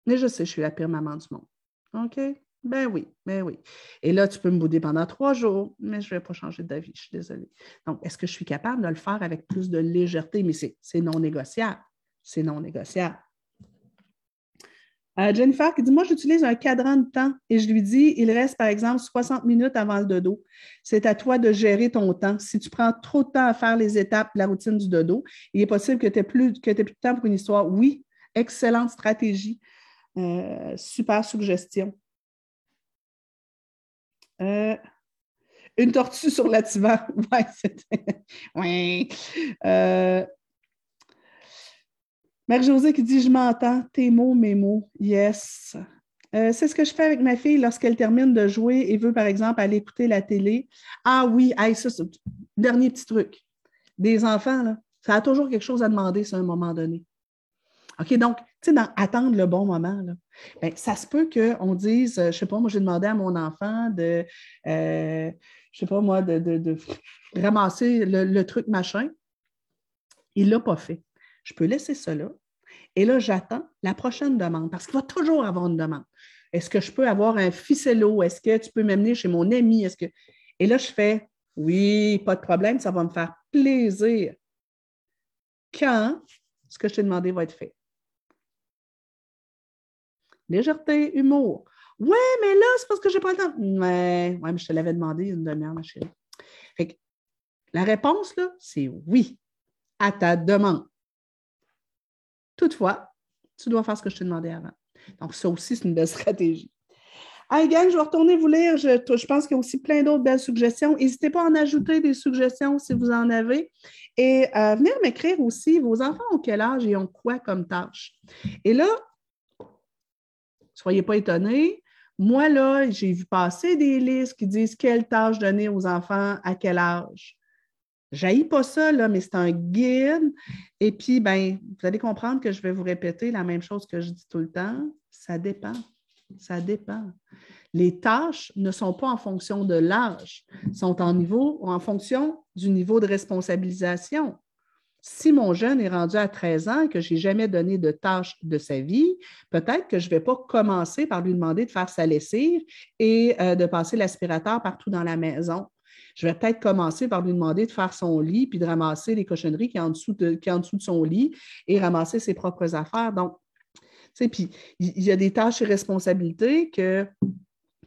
Mais je sais, je suis la pire maman du monde. OK? Ben oui, ben oui. Et là, tu peux me bouder pendant trois jours, mais je ne vais pas changer d'avis, je suis désolée. Donc, est-ce que je suis capable de le faire avec plus de légèreté? Mais c'est non négociable. C'est non négociable. Euh, Jennifer qui dit Moi, j'utilise un cadran de temps et je lui dis Il reste par exemple 60 minutes avant le dodo. C'est à toi de gérer ton temps. Si tu prends trop de temps à faire les étapes de la routine du dodo, il est possible que tu aies, plus, plus de temps pour une histoire. Oui, excellente stratégie. Euh, super suggestion. Euh, une tortue sur l'attivant. [LAUGHS] Ouais, c'était. [LAUGHS] oui. Marie-Josée qui dit Je m'entends, tes mots, mes mots. Yes. Euh, c'est ce que je fais avec ma fille lorsqu'elle termine de jouer et veut, par exemple, aller écouter la télé. Ah oui, ça, dernier petit truc. Des enfants, là, ça a toujours quelque chose à demander à un moment donné. OK, donc, tu sais, attendre le bon moment, là, ben, ça se peut qu'on dise, euh, je ne sais pas, moi, j'ai demandé à mon enfant de, euh, je sais pas, moi, de, ramasser le, truc machin. Il ne l'a pas fait. Je peux laisser cela. Et là, j'attends la prochaine demande parce qu'il va toujours avoir une demande. Est-ce que je peux avoir un ficello? Est-ce que tu peux m'amener chez mon ami? Est-ce que... Et là, je fais oui, pas de problème, ça va me faire plaisir. Quand ce que je t'ai demandé va être fait? Légèreté, humour. Ouais, mais là, c'est parce que je n'ai pas le temps. Ouais, mais je te l'avais demandé une demi-heure, ma chérie. la réponse, là, c'est oui à ta demande. Toutefois, tu dois faire ce que je t'ai demandé avant. Donc, ça aussi, c'est une belle [LAUGHS] stratégie. Hey gang, je vais retourner vous lire. Je, pense qu'il y a aussi plein d'autres belles suggestions. N'hésitez pas à en ajouter des suggestions si vous en avez. Et euh, venez m'écrire aussi, vos enfants ont quel âge et ont quoi comme tâche? Et là, soyez pas étonnés. Moi, là, j'ai vu passer des listes qui disent quelle tâche donner aux enfants à quel âge. J'haïs pas ça, mais c'est un guide. Et puis, ben, vous allez comprendre que je vais vous répéter la même chose que je dis tout le temps. Ça dépend. Ça dépend. Les tâches ne sont pas en fonction de l'âge, sont en fonction du niveau de responsabilisation. Si mon jeune est rendu à 13 ans et que je n'ai jamais donné de tâches de sa vie, peut-être que je ne vais pas commencer par lui demander de faire sa lessive et euh, de passer l'aspirateur partout dans la maison je vais peut-être commencer par lui demander de faire son lit, puis de ramasser les cochonneries qui sont en dessous de, qui en dessous de son lit et ramasser ses propres affaires. Donc, tu sais, puis il y a des tâches et responsabilités que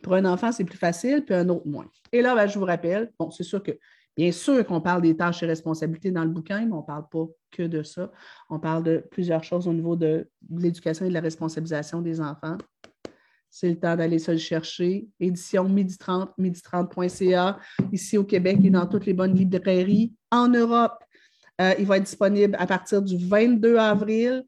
pour un enfant, c'est plus facile, puis un autre moins. Et là, ben, je vous rappelle, bon, c'est sûr que Bien sûr qu'on parle des tâches et responsabilités dans le bouquin, mais on ne parle pas que de ça. On parle de plusieurs choses au niveau de l'éducation et de la responsabilisation des enfants c'est le temps d'aller se le chercher. Édition midi 30, midi30.ca, ici au Québec et dans toutes les bonnes librairies. En Europe, euh, il va être disponible à partir du 22 avril.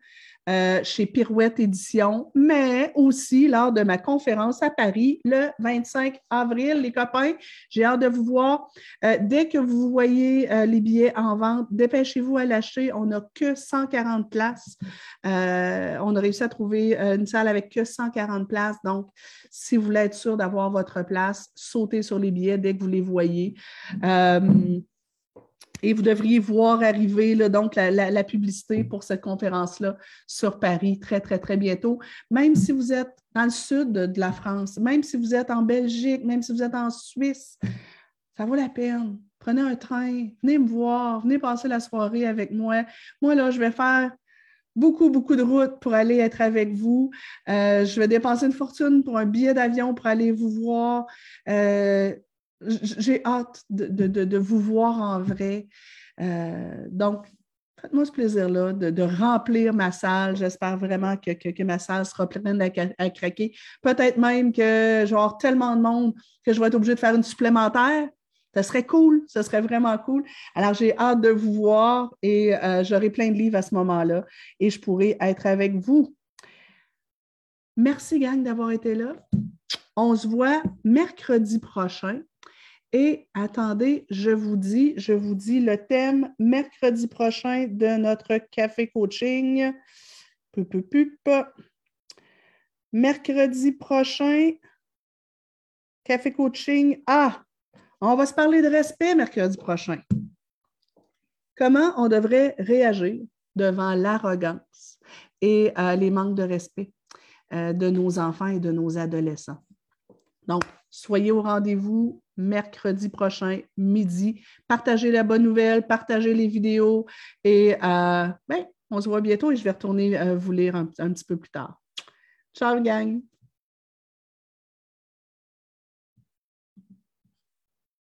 Euh, chez Pirouette Édition, mais aussi lors de ma conférence à Paris le 25 avril. Les copains, j'ai hâte de vous voir. Euh, dès que vous voyez euh, les billets en vente, dépêchez-vous à l'acheter. On n'a que 140 places. on a réussi à trouver une salle avec que 140 places. Donc, si vous voulez être sûr d'avoir votre place, sautez sur les billets dès que vous les voyez. Et vous devriez voir arriver donc la, publicité pour cette conférence-là sur Paris très, très, très bientôt. Même si vous êtes dans le sud de la France, même si vous êtes en Belgique, même si vous êtes en Suisse, ça vaut la peine. Prenez un train, venez me voir, venez passer la soirée avec moi. Moi, là, je vais faire beaucoup, beaucoup de routes pour aller être avec vous. Euh, je vais dépenser une fortune pour un billet d'avion pour aller vous voir. Euh, j'ai hâte de, vous voir en vrai. Euh, donc, faites-moi ce plaisir-là de, remplir ma salle. J'espère vraiment que, ma salle sera pleine à, craquer. Peut-être même que genre tellement de monde que je vais être obligée de faire une supplémentaire. Ce serait cool, ce serait vraiment cool. Alors, j'ai hâte de vous voir et euh, j'aurai plein de livres à ce moment-là et je pourrai être avec vous. Merci, gang, d'avoir été là. On se voit mercredi prochain et attendez, je vous dis, je vous dis le thème mercredi prochain de notre café coaching. Mercredi prochain, café coaching. Ah, on va se parler de respect mercredi prochain. Comment on devrait réagir devant l'arrogance et euh, les manques de respect euh, de nos enfants et de nos adolescents? Donc, soyez au rendez-vous mercredi prochain, midi. Partagez la bonne nouvelle, partagez les vidéos et euh, ben, on se voit bientôt et je vais retourner euh, vous lire un petit peu plus tard. Ciao, gang!